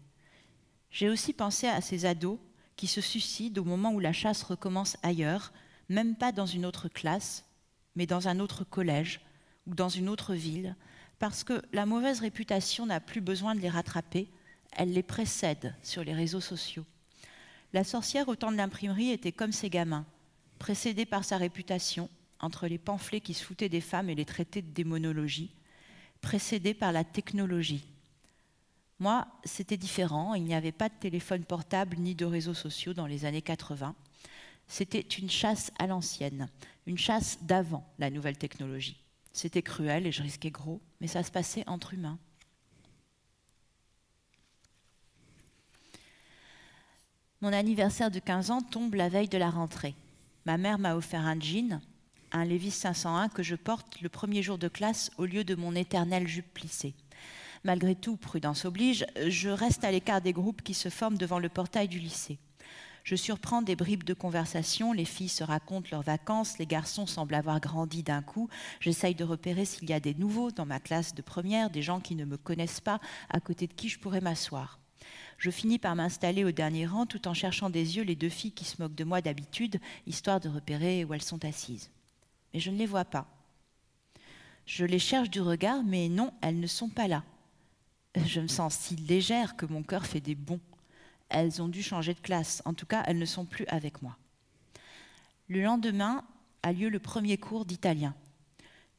J'ai aussi pensé à ces ados qui se suicident au moment où la chasse recommence ailleurs, même pas dans une autre classe, mais dans un autre collège ou dans une autre ville, parce que la mauvaise réputation n'a plus besoin de les rattraper, elle les précède sur les réseaux sociaux. La sorcière au temps de l'imprimerie était comme ses gamins, précédée par sa réputation, entre les pamphlets qui se des femmes et les traités de démonologie, précédée par la technologie. Moi, c'était différent, il n'y avait pas de téléphone portable ni de réseaux sociaux dans les années 80. C'était une chasse à l'ancienne, une chasse d'avant la nouvelle technologie. C'était cruel et je risquais gros, mais ça se passait entre humains. Mon anniversaire de 15 ans tombe la veille de la rentrée. Ma mère m'a offert un jean, un Levis 501 que je porte le premier jour de classe au lieu de mon éternelle jupe plissée. Malgré tout, prudence oblige, je reste à l'écart des groupes qui se forment devant le portail du lycée. Je surprends des bribes de conversation, les filles se racontent leurs vacances, les garçons semblent avoir grandi d'un coup. J'essaye de repérer s'il y a des nouveaux dans ma classe de première, des gens qui ne me connaissent pas, à côté de qui je pourrais m'asseoir. Je finis par m'installer au dernier rang tout en cherchant des yeux les deux filles qui se moquent de moi d'habitude, histoire de repérer où elles sont assises. Mais je ne les vois pas. Je les cherche du regard, mais non, elles ne sont pas là. Je me sens si légère que mon cœur fait des bonds elles ont dû changer de classe. En tout cas, elles ne sont plus avec moi. Le lendemain a lieu le premier cours d'italien.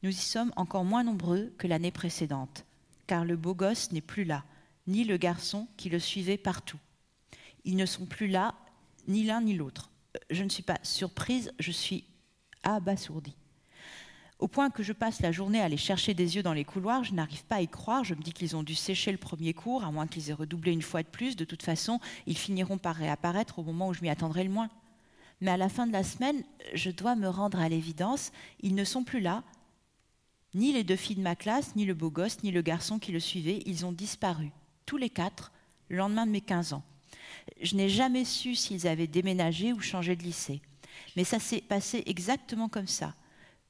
Nous y sommes encore moins nombreux que l'année précédente, car le beau gosse n'est plus là, ni le garçon qui le suivait partout. Ils ne sont plus là, ni l'un ni l'autre. Je ne suis pas surprise, je suis abasourdie au point que je passe la journée à les chercher des yeux dans les couloirs, je n'arrive pas à y croire, je me dis qu'ils ont dû sécher le premier cours, à moins qu'ils aient redoublé une fois de plus, de toute façon, ils finiront par réapparaître au moment où je m'y attendrai le moins. Mais à la fin de la semaine, je dois me rendre à l'évidence, ils ne sont plus là, ni les deux filles de ma classe, ni le beau gosse, ni le garçon qui le suivait, ils ont disparu, tous les quatre, le lendemain de mes 15 ans. Je n'ai jamais su s'ils avaient déménagé ou changé de lycée. Mais ça s'est passé exactement comme ça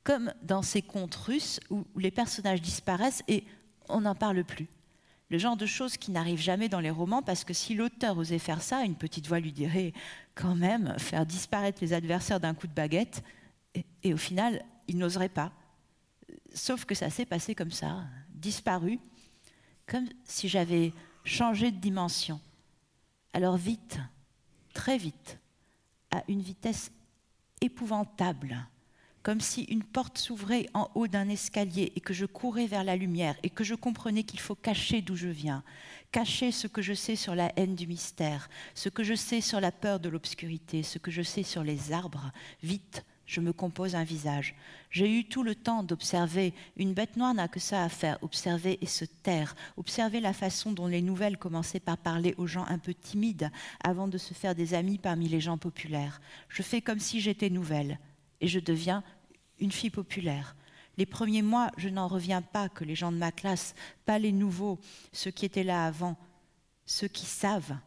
comme dans ces contes russes où les personnages disparaissent et on n'en parle plus. Le genre de choses qui n'arrivent jamais dans les romans, parce que si l'auteur osait faire ça, une petite voix lui dirait quand même faire disparaître les adversaires d'un coup de baguette, et, au final, il n'oserait pas. Sauf que ça s'est passé comme ça, disparu, comme si j'avais changé de dimension. Alors vite, très vite, à une vitesse épouvantable comme si une porte s'ouvrait en haut d'un escalier et que je courais vers la lumière et que je comprenais qu'il faut cacher d'où je viens, cacher ce que je sais sur la haine du mystère, ce que je sais sur la peur de l'obscurité, ce que je sais sur les arbres. Vite, je me compose un visage. J'ai eu tout le temps d'observer. Une bête noire n'a que ça à faire, observer et se taire, observer la façon dont les nouvelles commençaient par parler aux gens un peu timides avant de se faire des amis parmi les gens populaires. Je fais comme si j'étais nouvelle et je deviens une fille populaire. Les premiers mois, je n'en reviens pas que les gens de ma classe, pas les nouveaux, ceux qui étaient là avant, ceux qui savent,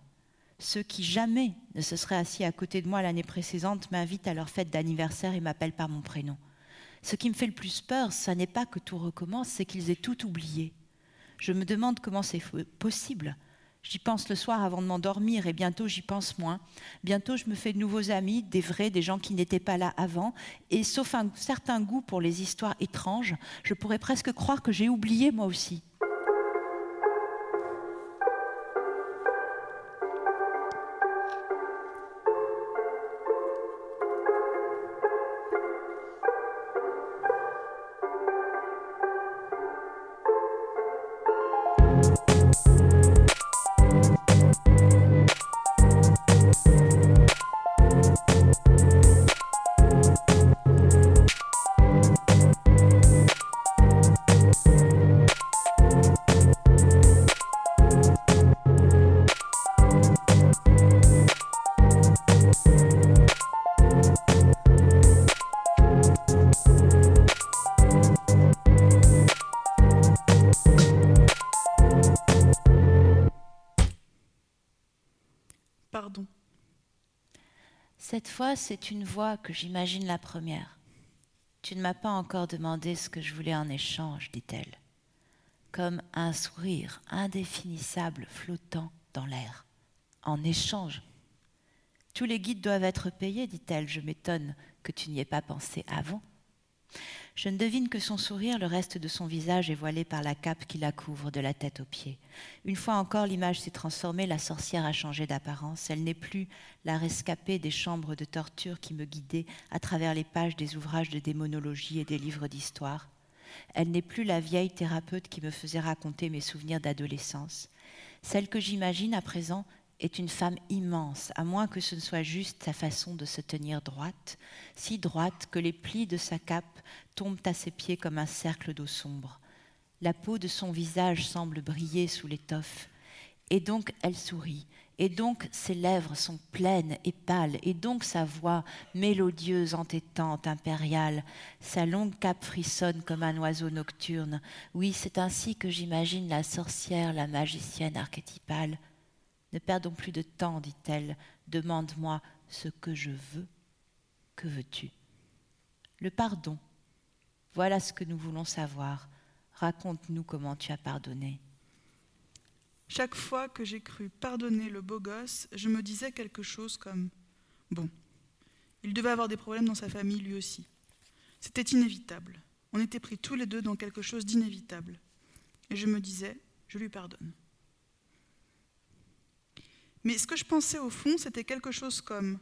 ceux qui jamais ne se seraient assis à côté de moi l'année précédente, m'invitent à leur fête d'anniversaire et m'appellent par mon prénom. Ce qui me fait le plus peur, ce n'est pas que tout recommence, c'est qu'ils aient tout oublié. Je me demande comment c'est possible J'y pense le soir avant de m'endormir et bientôt j'y pense moins. Bientôt je me fais de nouveaux amis, des vrais, des gens qui n'étaient pas là avant. Et sauf un certain goût pour les histoires étranges, je pourrais presque croire que j'ai oublié moi aussi. C'est une voix que j'imagine la première. Tu ne m'as pas encore demandé ce que je voulais en échange, dit-elle, comme un sourire indéfinissable flottant dans l'air. En échange. Tous les guides doivent être payés, dit-elle. Je m'étonne que tu n'y aies pas pensé avant. Je ne devine que son sourire, le reste de son visage est voilé par la cape qui la couvre de la tête aux pieds. Une fois encore, l'image s'est transformée, la sorcière a changé d'apparence. Elle n'est plus la rescapée des chambres de torture qui me guidait à travers les pages des ouvrages de démonologie et des livres d'histoire. Elle n'est plus la vieille thérapeute qui me faisait raconter mes souvenirs d'adolescence. Celle que j'imagine à présent est une femme immense, à moins que ce ne soit juste sa façon de se tenir droite, si droite que les plis de sa cape tombent à ses pieds comme un cercle d'eau sombre. La peau de son visage semble briller sous l'étoffe, et donc elle sourit, Et donc ses lèvres sont pleines et pâles, et donc sa voix mélodieuse, entêtante, impériale, sa longue cape frissonne comme un oiseau nocturne. Oui, c'est ainsi que j'imagine la sorcière, la magicienne archétypale. Ne perdons plus de temps, dit-elle, demande-moi ce que je veux. Que veux-tu? Le pardon. Voilà ce que nous voulons savoir. Raconte-nous comment tu as pardonné. Chaque fois que j'ai cru pardonner le beau gosse, je me disais quelque chose comme Bon, il devait avoir des problèmes dans sa famille lui aussi. C'était inévitable. On était pris tous les deux dans quelque chose d'inévitable. Et je me disais Je lui pardonne. Mais ce que je pensais au fond, c'était quelque chose comme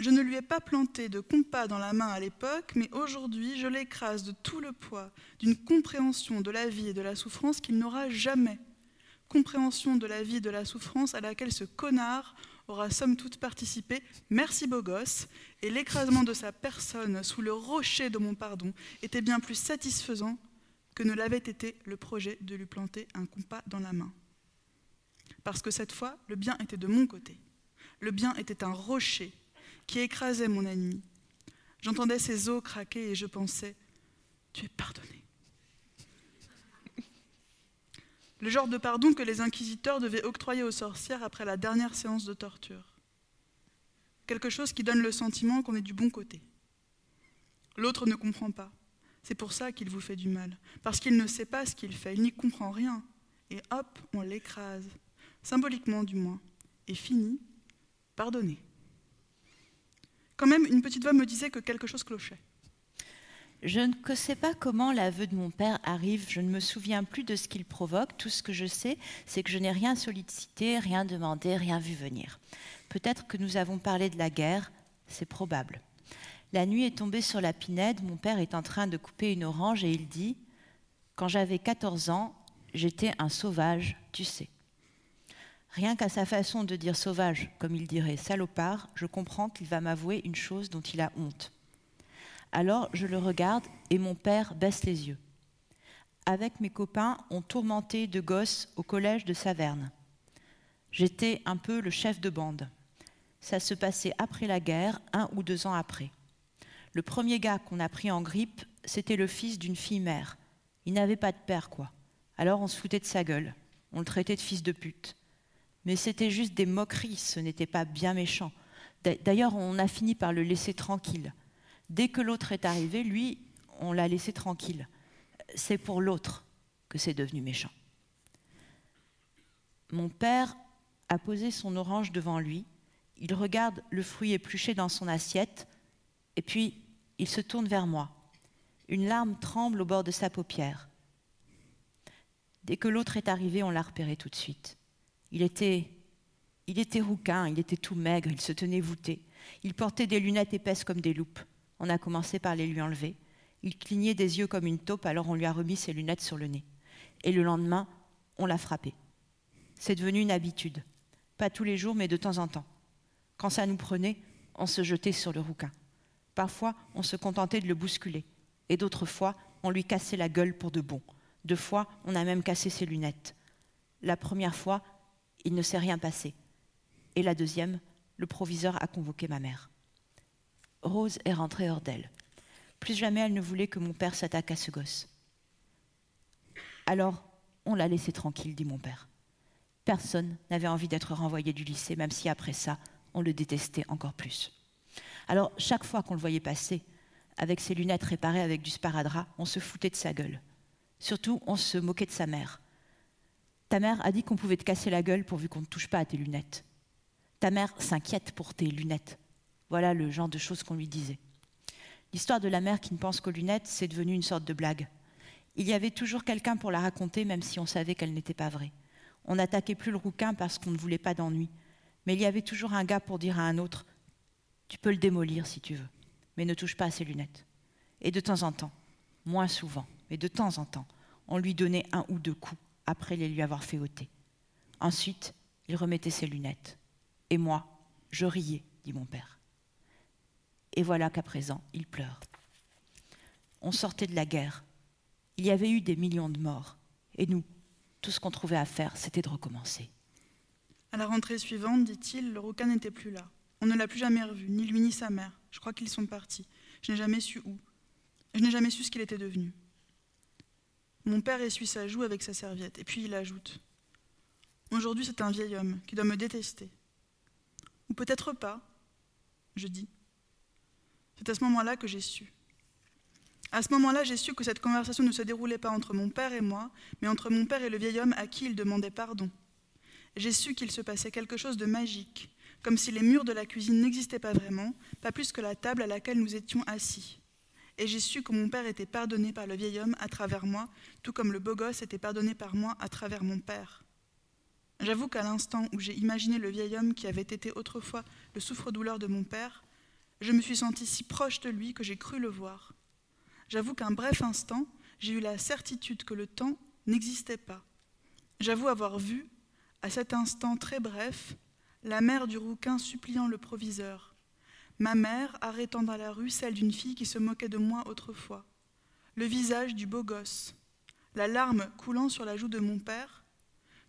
Je ne lui ai pas planté de compas dans la main à l'époque, mais aujourd'hui je l'écrase de tout le poids d'une compréhension de la vie et de la souffrance qu'il n'aura jamais. Compréhension de la vie et de la souffrance à laquelle ce connard aura somme toute participé, merci beau gosse, et l'écrasement de sa personne sous le rocher de mon pardon était bien plus satisfaisant que ne l'avait été le projet de lui planter un compas dans la main. Parce que cette fois, le bien était de mon côté. Le bien était un rocher qui écrasait mon ennemi. J'entendais ses os craquer et je pensais, tu es pardonné. le genre de pardon que les inquisiteurs devaient octroyer aux sorcières après la dernière séance de torture. Quelque chose qui donne le sentiment qu'on est du bon côté. L'autre ne comprend pas. C'est pour ça qu'il vous fait du mal, parce qu'il ne sait pas ce qu'il fait, il n'y comprend rien. Et hop, on l'écrase, symboliquement du moins, et fini, pardonné. Quand même, une petite voix me disait que quelque chose clochait. Je ne sais pas comment l'aveu de mon père arrive, je ne me souviens plus de ce qu'il provoque, tout ce que je sais, c'est que je n'ai rien sollicité, rien demandé, rien vu venir. Peut-être que nous avons parlé de la guerre, c'est probable. La nuit est tombée sur la pinède, mon père est en train de couper une orange et il dit Quand j'avais 14 ans, j'étais un sauvage, tu sais. Rien qu'à sa façon de dire sauvage, comme il dirait salopard, je comprends qu'il va m'avouer une chose dont il a honte. Alors je le regarde et mon père baisse les yeux. Avec mes copains, on tourmentait de gosses au collège de Saverne. J'étais un peu le chef de bande. Ça se passait après la guerre, un ou deux ans après. Le premier gars qu'on a pris en grippe, c'était le fils d'une fille mère. Il n'avait pas de père, quoi. Alors on se foutait de sa gueule. On le traitait de fils de pute. Mais c'était juste des moqueries, ce n'était pas bien méchant. D'ailleurs, on a fini par le laisser tranquille. Dès que l'autre est arrivé, lui, on l'a laissé tranquille. C'est pour l'autre que c'est devenu méchant. Mon père a posé son orange devant lui, il regarde le fruit épluché dans son assiette, et puis il se tourne vers moi. Une larme tremble au bord de sa paupière. Dès que l'autre est arrivé, on l'a repéré tout de suite. Il était, il était rouquin, il était tout maigre, il se tenait voûté. Il portait des lunettes épaisses comme des loupes. On a commencé par les lui enlever. Il clignait des yeux comme une taupe, alors on lui a remis ses lunettes sur le nez. Et le lendemain, on l'a frappé. C'est devenu une habitude. Pas tous les jours, mais de temps en temps. Quand ça nous prenait, on se jetait sur le rouquin. Parfois, on se contentait de le bousculer. Et d'autres fois, on lui cassait la gueule pour de bon. Deux fois, on a même cassé ses lunettes. La première fois, il ne s'est rien passé. Et la deuxième, le proviseur a convoqué ma mère. Rose est rentrée hors d'elle. Plus jamais elle ne voulait que mon père s'attaque à ce gosse. Alors, on l'a laissé tranquille, dit mon père. Personne n'avait envie d'être renvoyé du lycée, même si après ça, on le détestait encore plus. Alors, chaque fois qu'on le voyait passer, avec ses lunettes réparées avec du sparadrap, on se foutait de sa gueule. Surtout, on se moquait de sa mère. Ta mère a dit qu'on pouvait te casser la gueule pourvu qu'on ne touche pas à tes lunettes. Ta mère s'inquiète pour tes lunettes. Voilà le genre de choses qu'on lui disait. L'histoire de la mère qui ne pense qu'aux lunettes, c'est devenu une sorte de blague. Il y avait toujours quelqu'un pour la raconter, même si on savait qu'elle n'était pas vraie. On n'attaquait plus le rouquin parce qu'on ne voulait pas d'ennui. Mais il y avait toujours un gars pour dire à un autre Tu peux le démolir si tu veux, mais ne touche pas à ses lunettes. Et de temps en temps, moins souvent, mais de temps en temps, on lui donnait un ou deux coups après les lui avoir fait ôter. Ensuite, il remettait ses lunettes. Et moi, je riais, dit mon père. Et voilà qu'à présent, il pleure. On sortait de la guerre. Il y avait eu des millions de morts. Et nous, tout ce qu'on trouvait à faire, c'était de recommencer. À la rentrée suivante, dit-il, le requin n'était plus là. On ne l'a plus jamais revu, ni lui ni sa mère. Je crois qu'ils sont partis. Je n'ai jamais su où. Je n'ai jamais su ce qu'il était devenu. Mon père essuie sa joue avec sa serviette, et puis il ajoute Aujourd'hui, c'est un vieil homme qui doit me détester. Ou peut-être pas, je dis. C'est à ce moment-là que j'ai su. À ce moment-là, j'ai su que cette conversation ne se déroulait pas entre mon père et moi, mais entre mon père et le vieil homme à qui il demandait pardon. J'ai su qu'il se passait quelque chose de magique, comme si les murs de la cuisine n'existaient pas vraiment, pas plus que la table à laquelle nous étions assis. Et j'ai su que mon père était pardonné par le vieil homme à travers moi, tout comme le beau gosse était pardonné par moi à travers mon père. J'avoue qu'à l'instant où j'ai imaginé le vieil homme qui avait été autrefois le souffre-douleur de mon père, je me suis sentie si proche de lui que j'ai cru le voir. J'avoue qu'un bref instant, j'ai eu la certitude que le temps n'existait pas. J'avoue avoir vu, à cet instant très bref, la mère du rouquin suppliant le proviseur, ma mère arrêtant dans la rue celle d'une fille qui se moquait de moi autrefois, le visage du beau gosse, la larme coulant sur la joue de mon père,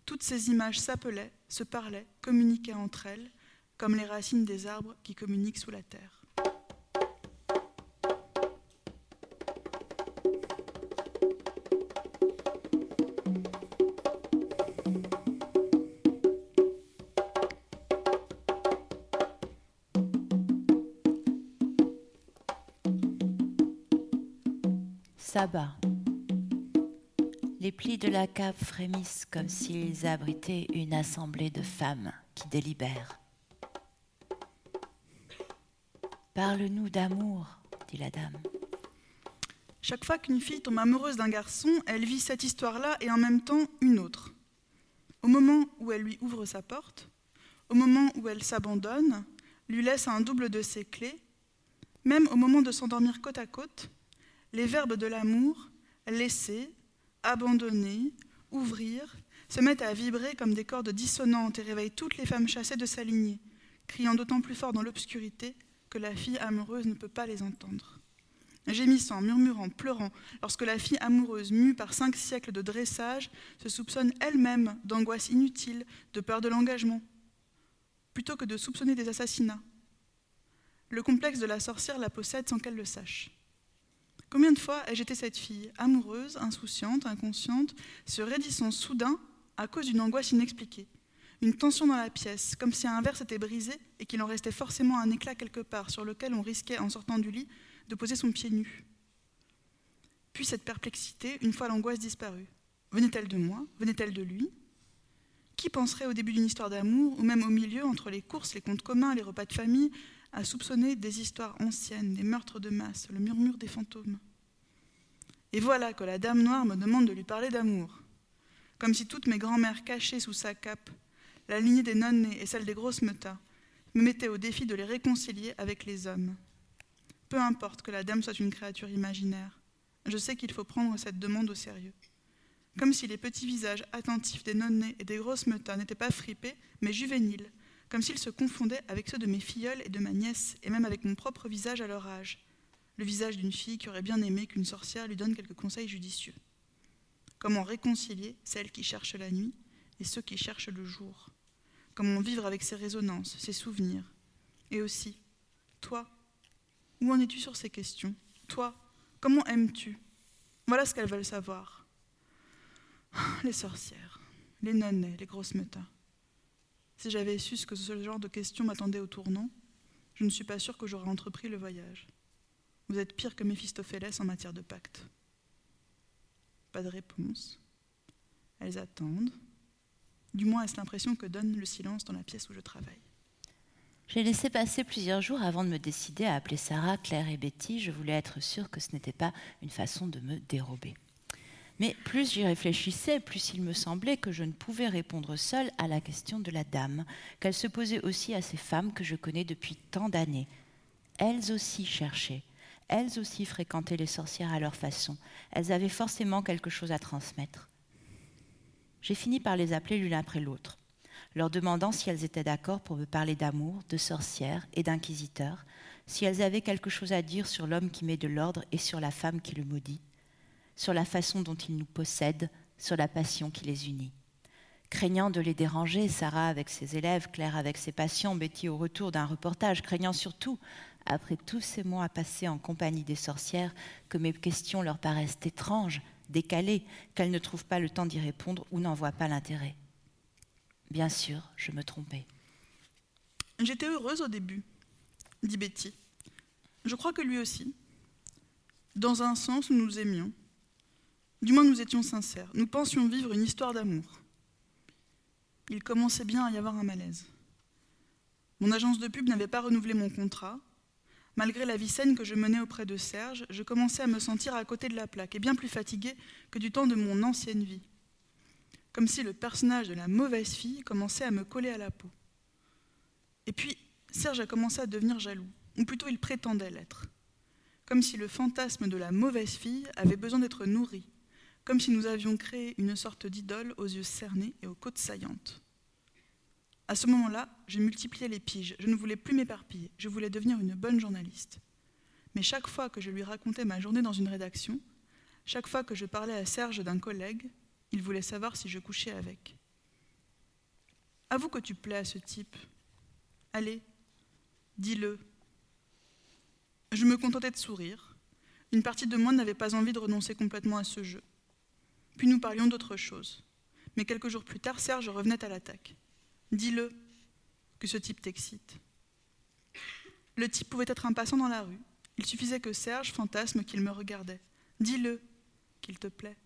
toutes ces images s'appelaient, se parlaient, communiquaient entre elles, comme les racines des arbres qui communiquent sous la terre. Sabbat. Les plis de la cave frémissent comme s'ils abritaient une assemblée de femmes qui délibèrent. Parle-nous d'amour, dit la dame. Chaque fois qu'une fille tombe amoureuse d'un garçon, elle vit cette histoire-là et en même temps une autre. Au moment où elle lui ouvre sa porte, au moment où elle s'abandonne, lui laisse un double de ses clés, même au moment de s'endormir côte à côte, les verbes de l'amour, laisser, abandonner, ouvrir, se mettent à vibrer comme des cordes dissonantes et réveillent toutes les femmes chassées de sa lignée, criant d'autant plus fort dans l'obscurité que la fille amoureuse ne peut pas les entendre. Gémissant, murmurant, pleurant, lorsque la fille amoureuse, mue par cinq siècles de dressage, se soupçonne elle-même d'angoisse inutile, de peur de l'engagement, plutôt que de soupçonner des assassinats. Le complexe de la sorcière la possède sans qu'elle le sache. Combien de fois ai-je été cette fille, amoureuse, insouciante, inconsciente, se raidissant soudain à cause d'une angoisse inexpliquée Une tension dans la pièce, comme si un verre s'était brisé et qu'il en restait forcément un éclat quelque part sur lequel on risquait, en sortant du lit, de poser son pied nu? Puis cette perplexité, une fois l'angoisse disparue. Venait-elle de moi? Venait-elle de lui? Qui penserait au début d'une histoire d'amour, ou même au milieu, entre les courses, les comptes communs, les repas de famille, à soupçonner des histoires anciennes, des meurtres de masse, le murmure des fantômes. Et voilà que la dame noire me demande de lui parler d'amour, comme si toutes mes grands-mères cachées sous sa cape, la lignée des nonnes et celle des grosses meutas, me mettaient au défi de les réconcilier avec les hommes. Peu importe que la dame soit une créature imaginaire, je sais qu'il faut prendre cette demande au sérieux. Comme si les petits visages attentifs des nonnes et des grosses meutas n'étaient pas fripés, mais juvéniles, comme s'ils se confondaient avec ceux de mes filleuls et de ma nièce, et même avec mon propre visage à leur âge, le visage d'une fille qui aurait bien aimé qu'une sorcière lui donne quelques conseils judicieux. Comment réconcilier celles qui cherchent la nuit et ceux qui cherchent le jour? Comment vivre avec ces résonances, ces souvenirs? Et aussi, toi, où en es-tu sur ces questions? Toi, comment aimes-tu? Voilà ce qu'elles veulent savoir. (sighs) Les sorcières, les nonnes, les grosses metas. Si j'avais su ce que ce genre de questions m'attendait au tournant, je ne suis pas sûre que j'aurais entrepris le voyage. Vous êtes pire que Méphistophélès en matière de pacte. Pas de réponse. Elles attendent. Du moins, est-ce l'impression que donne le silence dans la pièce où je travaille. J'ai laissé passer plusieurs jours avant de me décider à appeler Sarah, Claire et Betty. Je voulais être sûre que ce n'était pas une façon de me dérober. Mais plus j'y réfléchissais, plus il me semblait que je ne pouvais répondre seule à la question de la dame, qu'elle se posait aussi à ces femmes que je connais depuis tant d'années. Elles aussi cherchaient, elles aussi fréquentaient les sorcières à leur façon. Elles avaient forcément quelque chose à transmettre. J'ai fini par les appeler l'une après l'autre, leur demandant si elles étaient d'accord pour me parler d'amour, de sorcières et d'inquisiteurs, si elles avaient quelque chose à dire sur l'homme qui met de l'ordre et sur la femme qui le maudit sur la façon dont ils nous possèdent, sur la passion qui les unit. craignant de les déranger, Sarah avec ses élèves, Claire avec ses patients, Betty au retour d'un reportage, craignant surtout, après tous ces mois passés en compagnie des sorcières, que mes questions leur paraissent étranges, décalées, qu'elles ne trouvent pas le temps d'y répondre ou n'en voient pas l'intérêt. Bien sûr, je me trompais. J'étais heureuse au début, dit Betty. Je crois que lui aussi. Dans un sens, nous nous aimions. Du moins, nous étions sincères. Nous pensions vivre une histoire d'amour il commençait bien à y avoir un malaise. Mon agence de pub n'avait pas renouvelé mon contrat. Malgré la vie saine que je menais auprès de Serge, je commençais à me sentir à côté de la plaque et bien plus fatiguée que du temps de mon ancienne vie. Comme si le personnage de la mauvaise fille commençait à me coller à la peau. Et puis, Serge a commencé à devenir jaloux, ou plutôt il prétendait l'être. Comme si le fantasme de la mauvaise fille avait besoin d'être nourri, comme si nous avions créé une sorte d'idole aux yeux cernés et aux côtes saillantes. À ce moment-là, je multipliais les piges, je ne voulais plus m'éparpiller, je voulais devenir une bonne journaliste. Mais chaque fois que je lui racontais ma journée dans une rédaction, chaque fois que je parlais à Serge d'un collègue, il voulait savoir si je couchais avec. Avoue que tu plais à ce type. Allez, dis-le. Je me contentais de sourire. Une partie de moi n'avait pas envie de renoncer complètement à ce jeu. Puis nous parlions d'autre chose. Mais quelques jours plus tard, Serge revenait à l'attaque. Dis-le que ce type t'excite. Le type pouvait être un passant dans la rue. Il suffisait que Serge fantasme qu'il me regardait. Dis-le qu'il te plaît.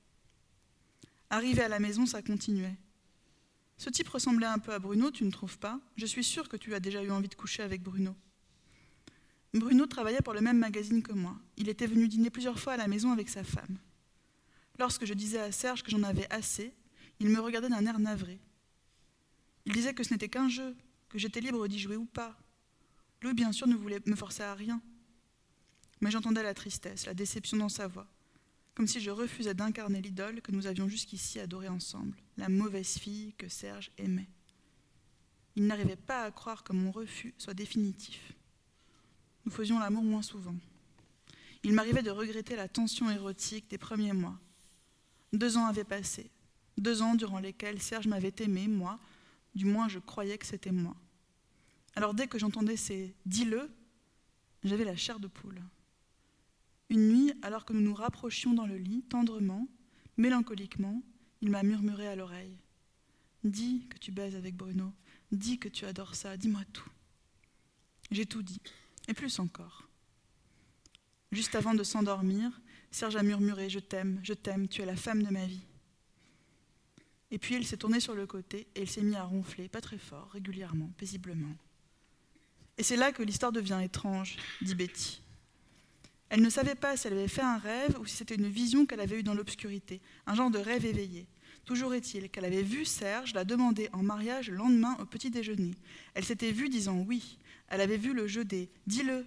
Arrivé à la maison, ça continuait. Ce type ressemblait un peu à Bruno, tu ne trouves pas? Je suis sûre que tu as déjà eu envie de coucher avec Bruno. Bruno travaillait pour le même magazine que moi. Il était venu dîner plusieurs fois à la maison avec sa femme. Lorsque je disais à Serge que j'en avais assez, il me regardait d'un air navré. Il disait que ce n'était qu'un jeu, que j'étais libre d'y jouer ou pas. Lui, bien sûr, ne voulait me forcer à rien. Mais j'entendais la tristesse, la déception dans sa voix, comme si je refusais d'incarner l'idole que nous avions jusqu'ici adorée ensemble, la mauvaise fille que Serge aimait. Il n'arrivait pas à croire que mon refus soit définitif. Nous faisions l'amour moins souvent. Il m'arrivait de regretter la tension érotique des premiers mois, deux ans avaient passé, deux ans durant lesquels Serge m'avait aimé, moi, du moins je croyais que c'était moi. Alors dès que j'entendais ces dis-le, j'avais la chair de poule. Une nuit, alors que nous nous rapprochions dans le lit, tendrement, mélancoliquement, il m'a murmuré à l'oreille Dis que tu baises avec Bruno, dis que tu adores ça, dis-moi tout. J'ai tout dit, et plus encore. Juste avant de s'endormir, Serge a murmuré Je t'aime, je t'aime, tu es la femme de ma vie. Et puis il s'est tourné sur le côté et il s'est mis à ronfler, pas très fort, régulièrement, paisiblement. Et c'est là que l'histoire devient étrange, dit Betty. Elle ne savait pas si elle avait fait un rêve ou si c'était une vision qu'elle avait eue dans l'obscurité, un genre de rêve éveillé. Toujours est-il qu'elle avait vu Serge la demander en mariage le lendemain au petit déjeuner. Elle s'était vue disant oui. Elle avait vu le jeu des dis-le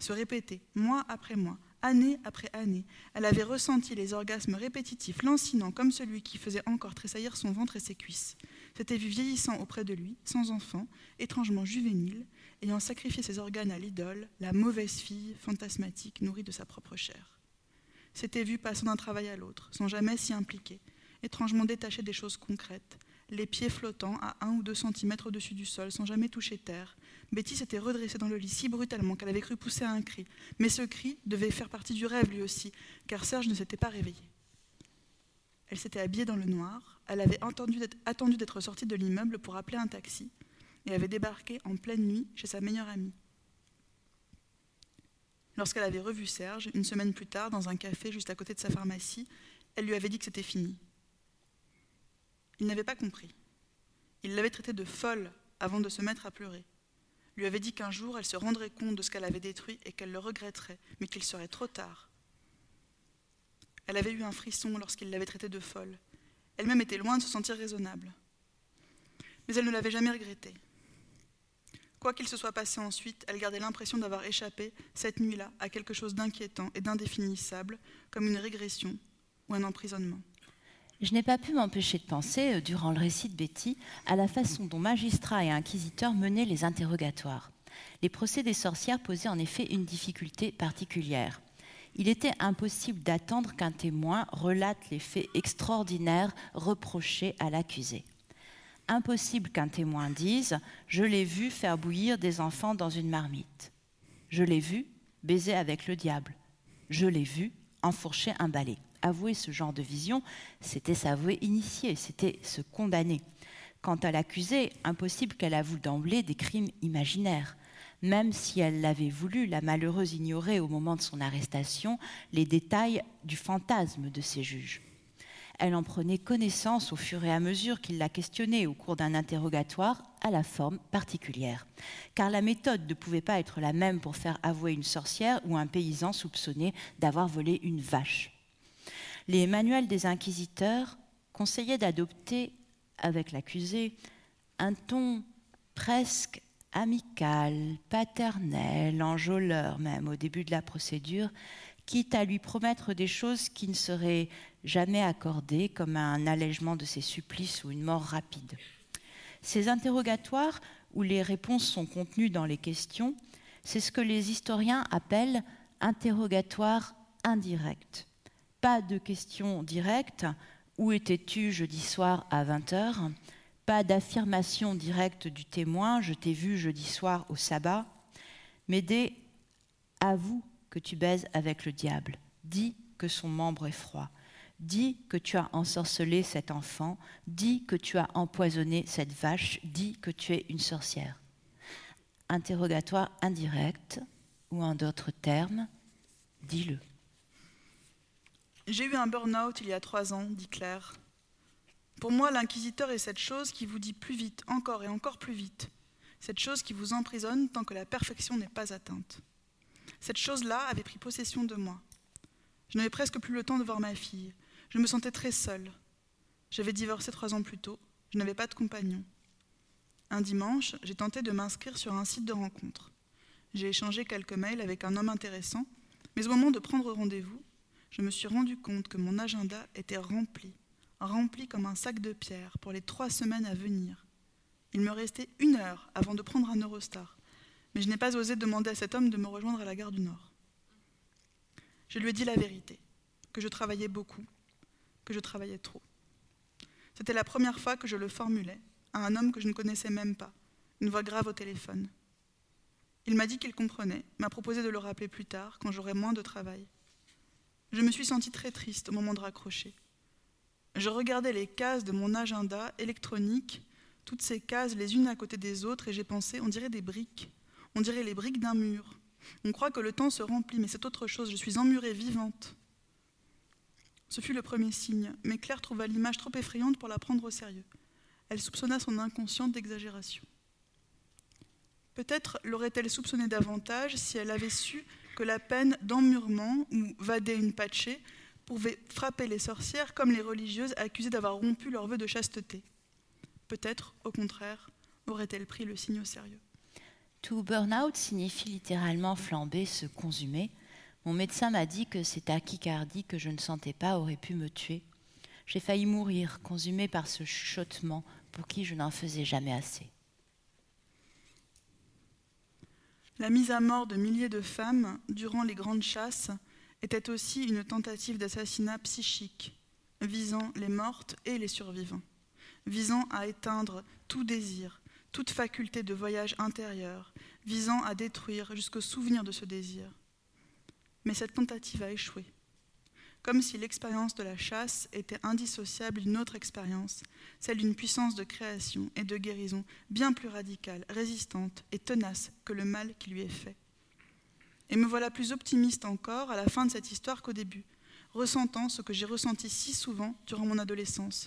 se répéter, mois après mois, année après année. Elle avait ressenti les orgasmes répétitifs, lancinants comme celui qui faisait encore tressaillir son ventre et ses cuisses. S'était vu vieillissant auprès de lui, sans enfant, étrangement juvénile, ayant sacrifié ses organes à l'idole, la mauvaise fille fantasmatique nourrie de sa propre chair. S'était vu passant d'un travail à l'autre, sans jamais s'y impliquer, étrangement détaché des choses concrètes, les pieds flottants à un ou deux centimètres au-dessus du sol, sans jamais toucher terre, Betty s'était redressée dans le lit si brutalement qu'elle avait cru pousser un cri. Mais ce cri devait faire partie du rêve lui aussi, car Serge ne s'était pas réveillé. Elle s'était habillée dans le noir, elle avait attendu d'être sortie de l'immeuble pour appeler un taxi, et avait débarqué en pleine nuit chez sa meilleure amie. Lorsqu'elle avait revu Serge, une semaine plus tard, dans un café juste à côté de sa pharmacie, elle lui avait dit que c'était fini. Il n'avait pas compris. Il l'avait traitée de folle avant de se mettre à pleurer lui avait dit qu'un jour elle se rendrait compte de ce qu'elle avait détruit et qu'elle le regretterait, mais qu'il serait trop tard. Elle avait eu un frisson lorsqu'il l'avait traitée de folle. Elle-même était loin de se sentir raisonnable. Mais elle ne l'avait jamais regretté. Quoi qu'il se soit passé ensuite, elle gardait l'impression d'avoir échappé, cette nuit-là, à quelque chose d'inquiétant et d'indéfinissable, comme une régression ou un emprisonnement. Je n'ai pas pu m'empêcher de penser, euh, durant le récit de Betty, à la façon dont magistrats et inquisiteurs menaient les interrogatoires. Les procès des sorcières posaient en effet une difficulté particulière. Il était impossible d'attendre qu'un témoin relate les faits extraordinaires reprochés à l'accusé. Impossible qu'un témoin dise Je l'ai vu faire bouillir des enfants dans une marmite. Je l'ai vu baiser avec le diable. Je l'ai vu enfourcher un balai. Avouer ce genre de vision, c'était s'avouer initié, c'était se condamner. Quant à l'accusée, impossible qu'elle avoue d'emblée des crimes imaginaires. Même si elle l'avait voulu, la malheureuse ignorait au moment de son arrestation les détails du fantasme de ses juges. Elle en prenait connaissance au fur et à mesure qu'il la questionnait au cours d'un interrogatoire à la forme particulière. Car la méthode ne pouvait pas être la même pour faire avouer une sorcière ou un paysan soupçonné d'avoir volé une vache. Les manuels des inquisiteurs conseillaient d'adopter avec l'accusé un ton presque amical, paternel, enjôleur même au début de la procédure, quitte à lui promettre des choses qui ne seraient jamais accordées, comme un allègement de ses supplices ou une mort rapide. Ces interrogatoires, où les réponses sont contenues dans les questions, c'est ce que les historiens appellent interrogatoire indirect. Pas de questions directes, où étais-tu jeudi soir à 20h Pas d'affirmation directe du témoin, je t'ai vu jeudi soir au sabbat, mais des avoue que tu baises avec le diable, dis que son membre est froid, dis que tu as ensorcelé cet enfant, dis que tu as empoisonné cette vache, dis que tu es une sorcière. Interrogatoire indirect, ou en d'autres termes, dis-le. J'ai eu un burn-out il y a trois ans, dit Claire. Pour moi, l'inquisiteur est cette chose qui vous dit plus vite, encore et encore plus vite, cette chose qui vous emprisonne tant que la perfection n'est pas atteinte. Cette chose-là avait pris possession de moi. Je n'avais presque plus le temps de voir ma fille. Je me sentais très seule. J'avais divorcé trois ans plus tôt. Je n'avais pas de compagnon. Un dimanche, j'ai tenté de m'inscrire sur un site de rencontre. J'ai échangé quelques mails avec un homme intéressant, mais au moment de prendre rendez-vous, je me suis rendu compte que mon agenda était rempli, rempli comme un sac de pierres pour les trois semaines à venir. Il me restait une heure avant de prendre un Eurostar, mais je n'ai pas osé demander à cet homme de me rejoindre à la gare du Nord. Je lui ai dit la vérité, que je travaillais beaucoup, que je travaillais trop. C'était la première fois que je le formulais à un homme que je ne connaissais même pas, une voix grave au téléphone. Il m'a dit qu'il comprenait, m'a proposé de le rappeler plus tard, quand j'aurais moins de travail. Je me suis sentie très triste au moment de raccrocher. Je regardais les cases de mon agenda électronique, toutes ces cases les unes à côté des autres, et j'ai pensé, on dirait des briques, on dirait les briques d'un mur. On croit que le temps se remplit, mais c'est autre chose, je suis emmurée vivante. Ce fut le premier signe, mais Claire trouva l'image trop effrayante pour la prendre au sérieux. Elle soupçonna son inconscient d'exagération. Peut-être l'aurait-elle soupçonné davantage si elle avait su que la peine d'emmurement ou vader une patchée pouvait frapper les sorcières comme les religieuses accusées d'avoir rompu leur vœu de chasteté. Peut-être, au contraire, aurait-elle pris le signe au sérieux. Tout burn-out signifie littéralement flamber, se consumer. Mon médecin m'a dit que cette tachycardie que je ne sentais pas aurait pu me tuer. J'ai failli mourir, consumé par ce chuchotement pour qui je n'en faisais jamais assez. La mise à mort de milliers de femmes durant les grandes chasses était aussi une tentative d'assassinat psychique, visant les mortes et les survivants, visant à éteindre tout désir, toute faculté de voyage intérieur, visant à détruire jusqu'au souvenir de ce désir. Mais cette tentative a échoué comme si l'expérience de la chasse était indissociable d'une autre expérience, celle d'une puissance de création et de guérison bien plus radicale, résistante et tenace que le mal qui lui est fait. Et me voilà plus optimiste encore à la fin de cette histoire qu'au début, ressentant ce que j'ai ressenti si souvent durant mon adolescence,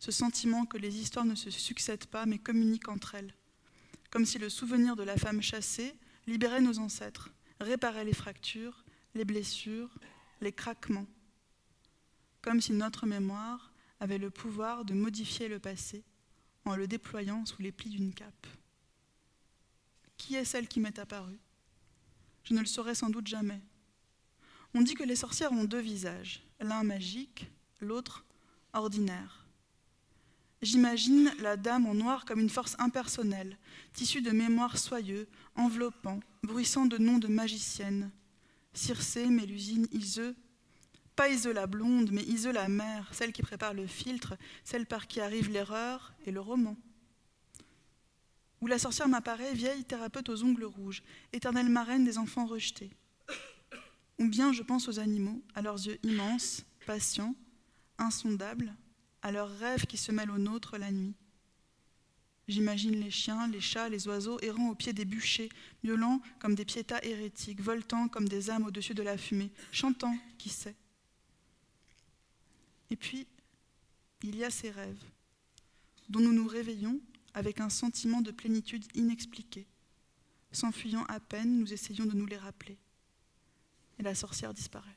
ce sentiment que les histoires ne se succèdent pas mais communiquent entre elles, comme si le souvenir de la femme chassée libérait nos ancêtres, réparait les fractures, les blessures, les craquements comme si notre mémoire avait le pouvoir de modifier le passé en le déployant sous les plis d'une cape. Qui est celle qui m'est apparue? Je ne le saurai sans doute jamais. On dit que les sorcières ont deux visages, l'un magique, l'autre ordinaire. J'imagine la dame en noir comme une force impersonnelle, tissue de mémoires soyeux, enveloppant, bruissant de noms de magiciennes. Circé, Mélusine, Iseux, pas Ise la blonde, mais Ise la mère, celle qui prépare le filtre, celle par qui arrive l'erreur et le roman. où la sorcière m'apparaît vieille thérapeute aux ongles rouges, éternelle marraine des enfants rejetés. Ou bien je pense aux animaux, à leurs yeux immenses, patients, insondables, à leurs rêves qui se mêlent aux nôtres la nuit. J'imagine les chiens, les chats, les oiseaux errant au pied des bûchers, miaulant comme des piétas hérétiques, voltant comme des âmes au-dessus de la fumée, chantant, qui sait. Et puis, il y a ces rêves, dont nous nous réveillons avec un sentiment de plénitude inexpliqué. S'enfuyant à peine, nous essayons de nous les rappeler. Et la sorcière disparaît.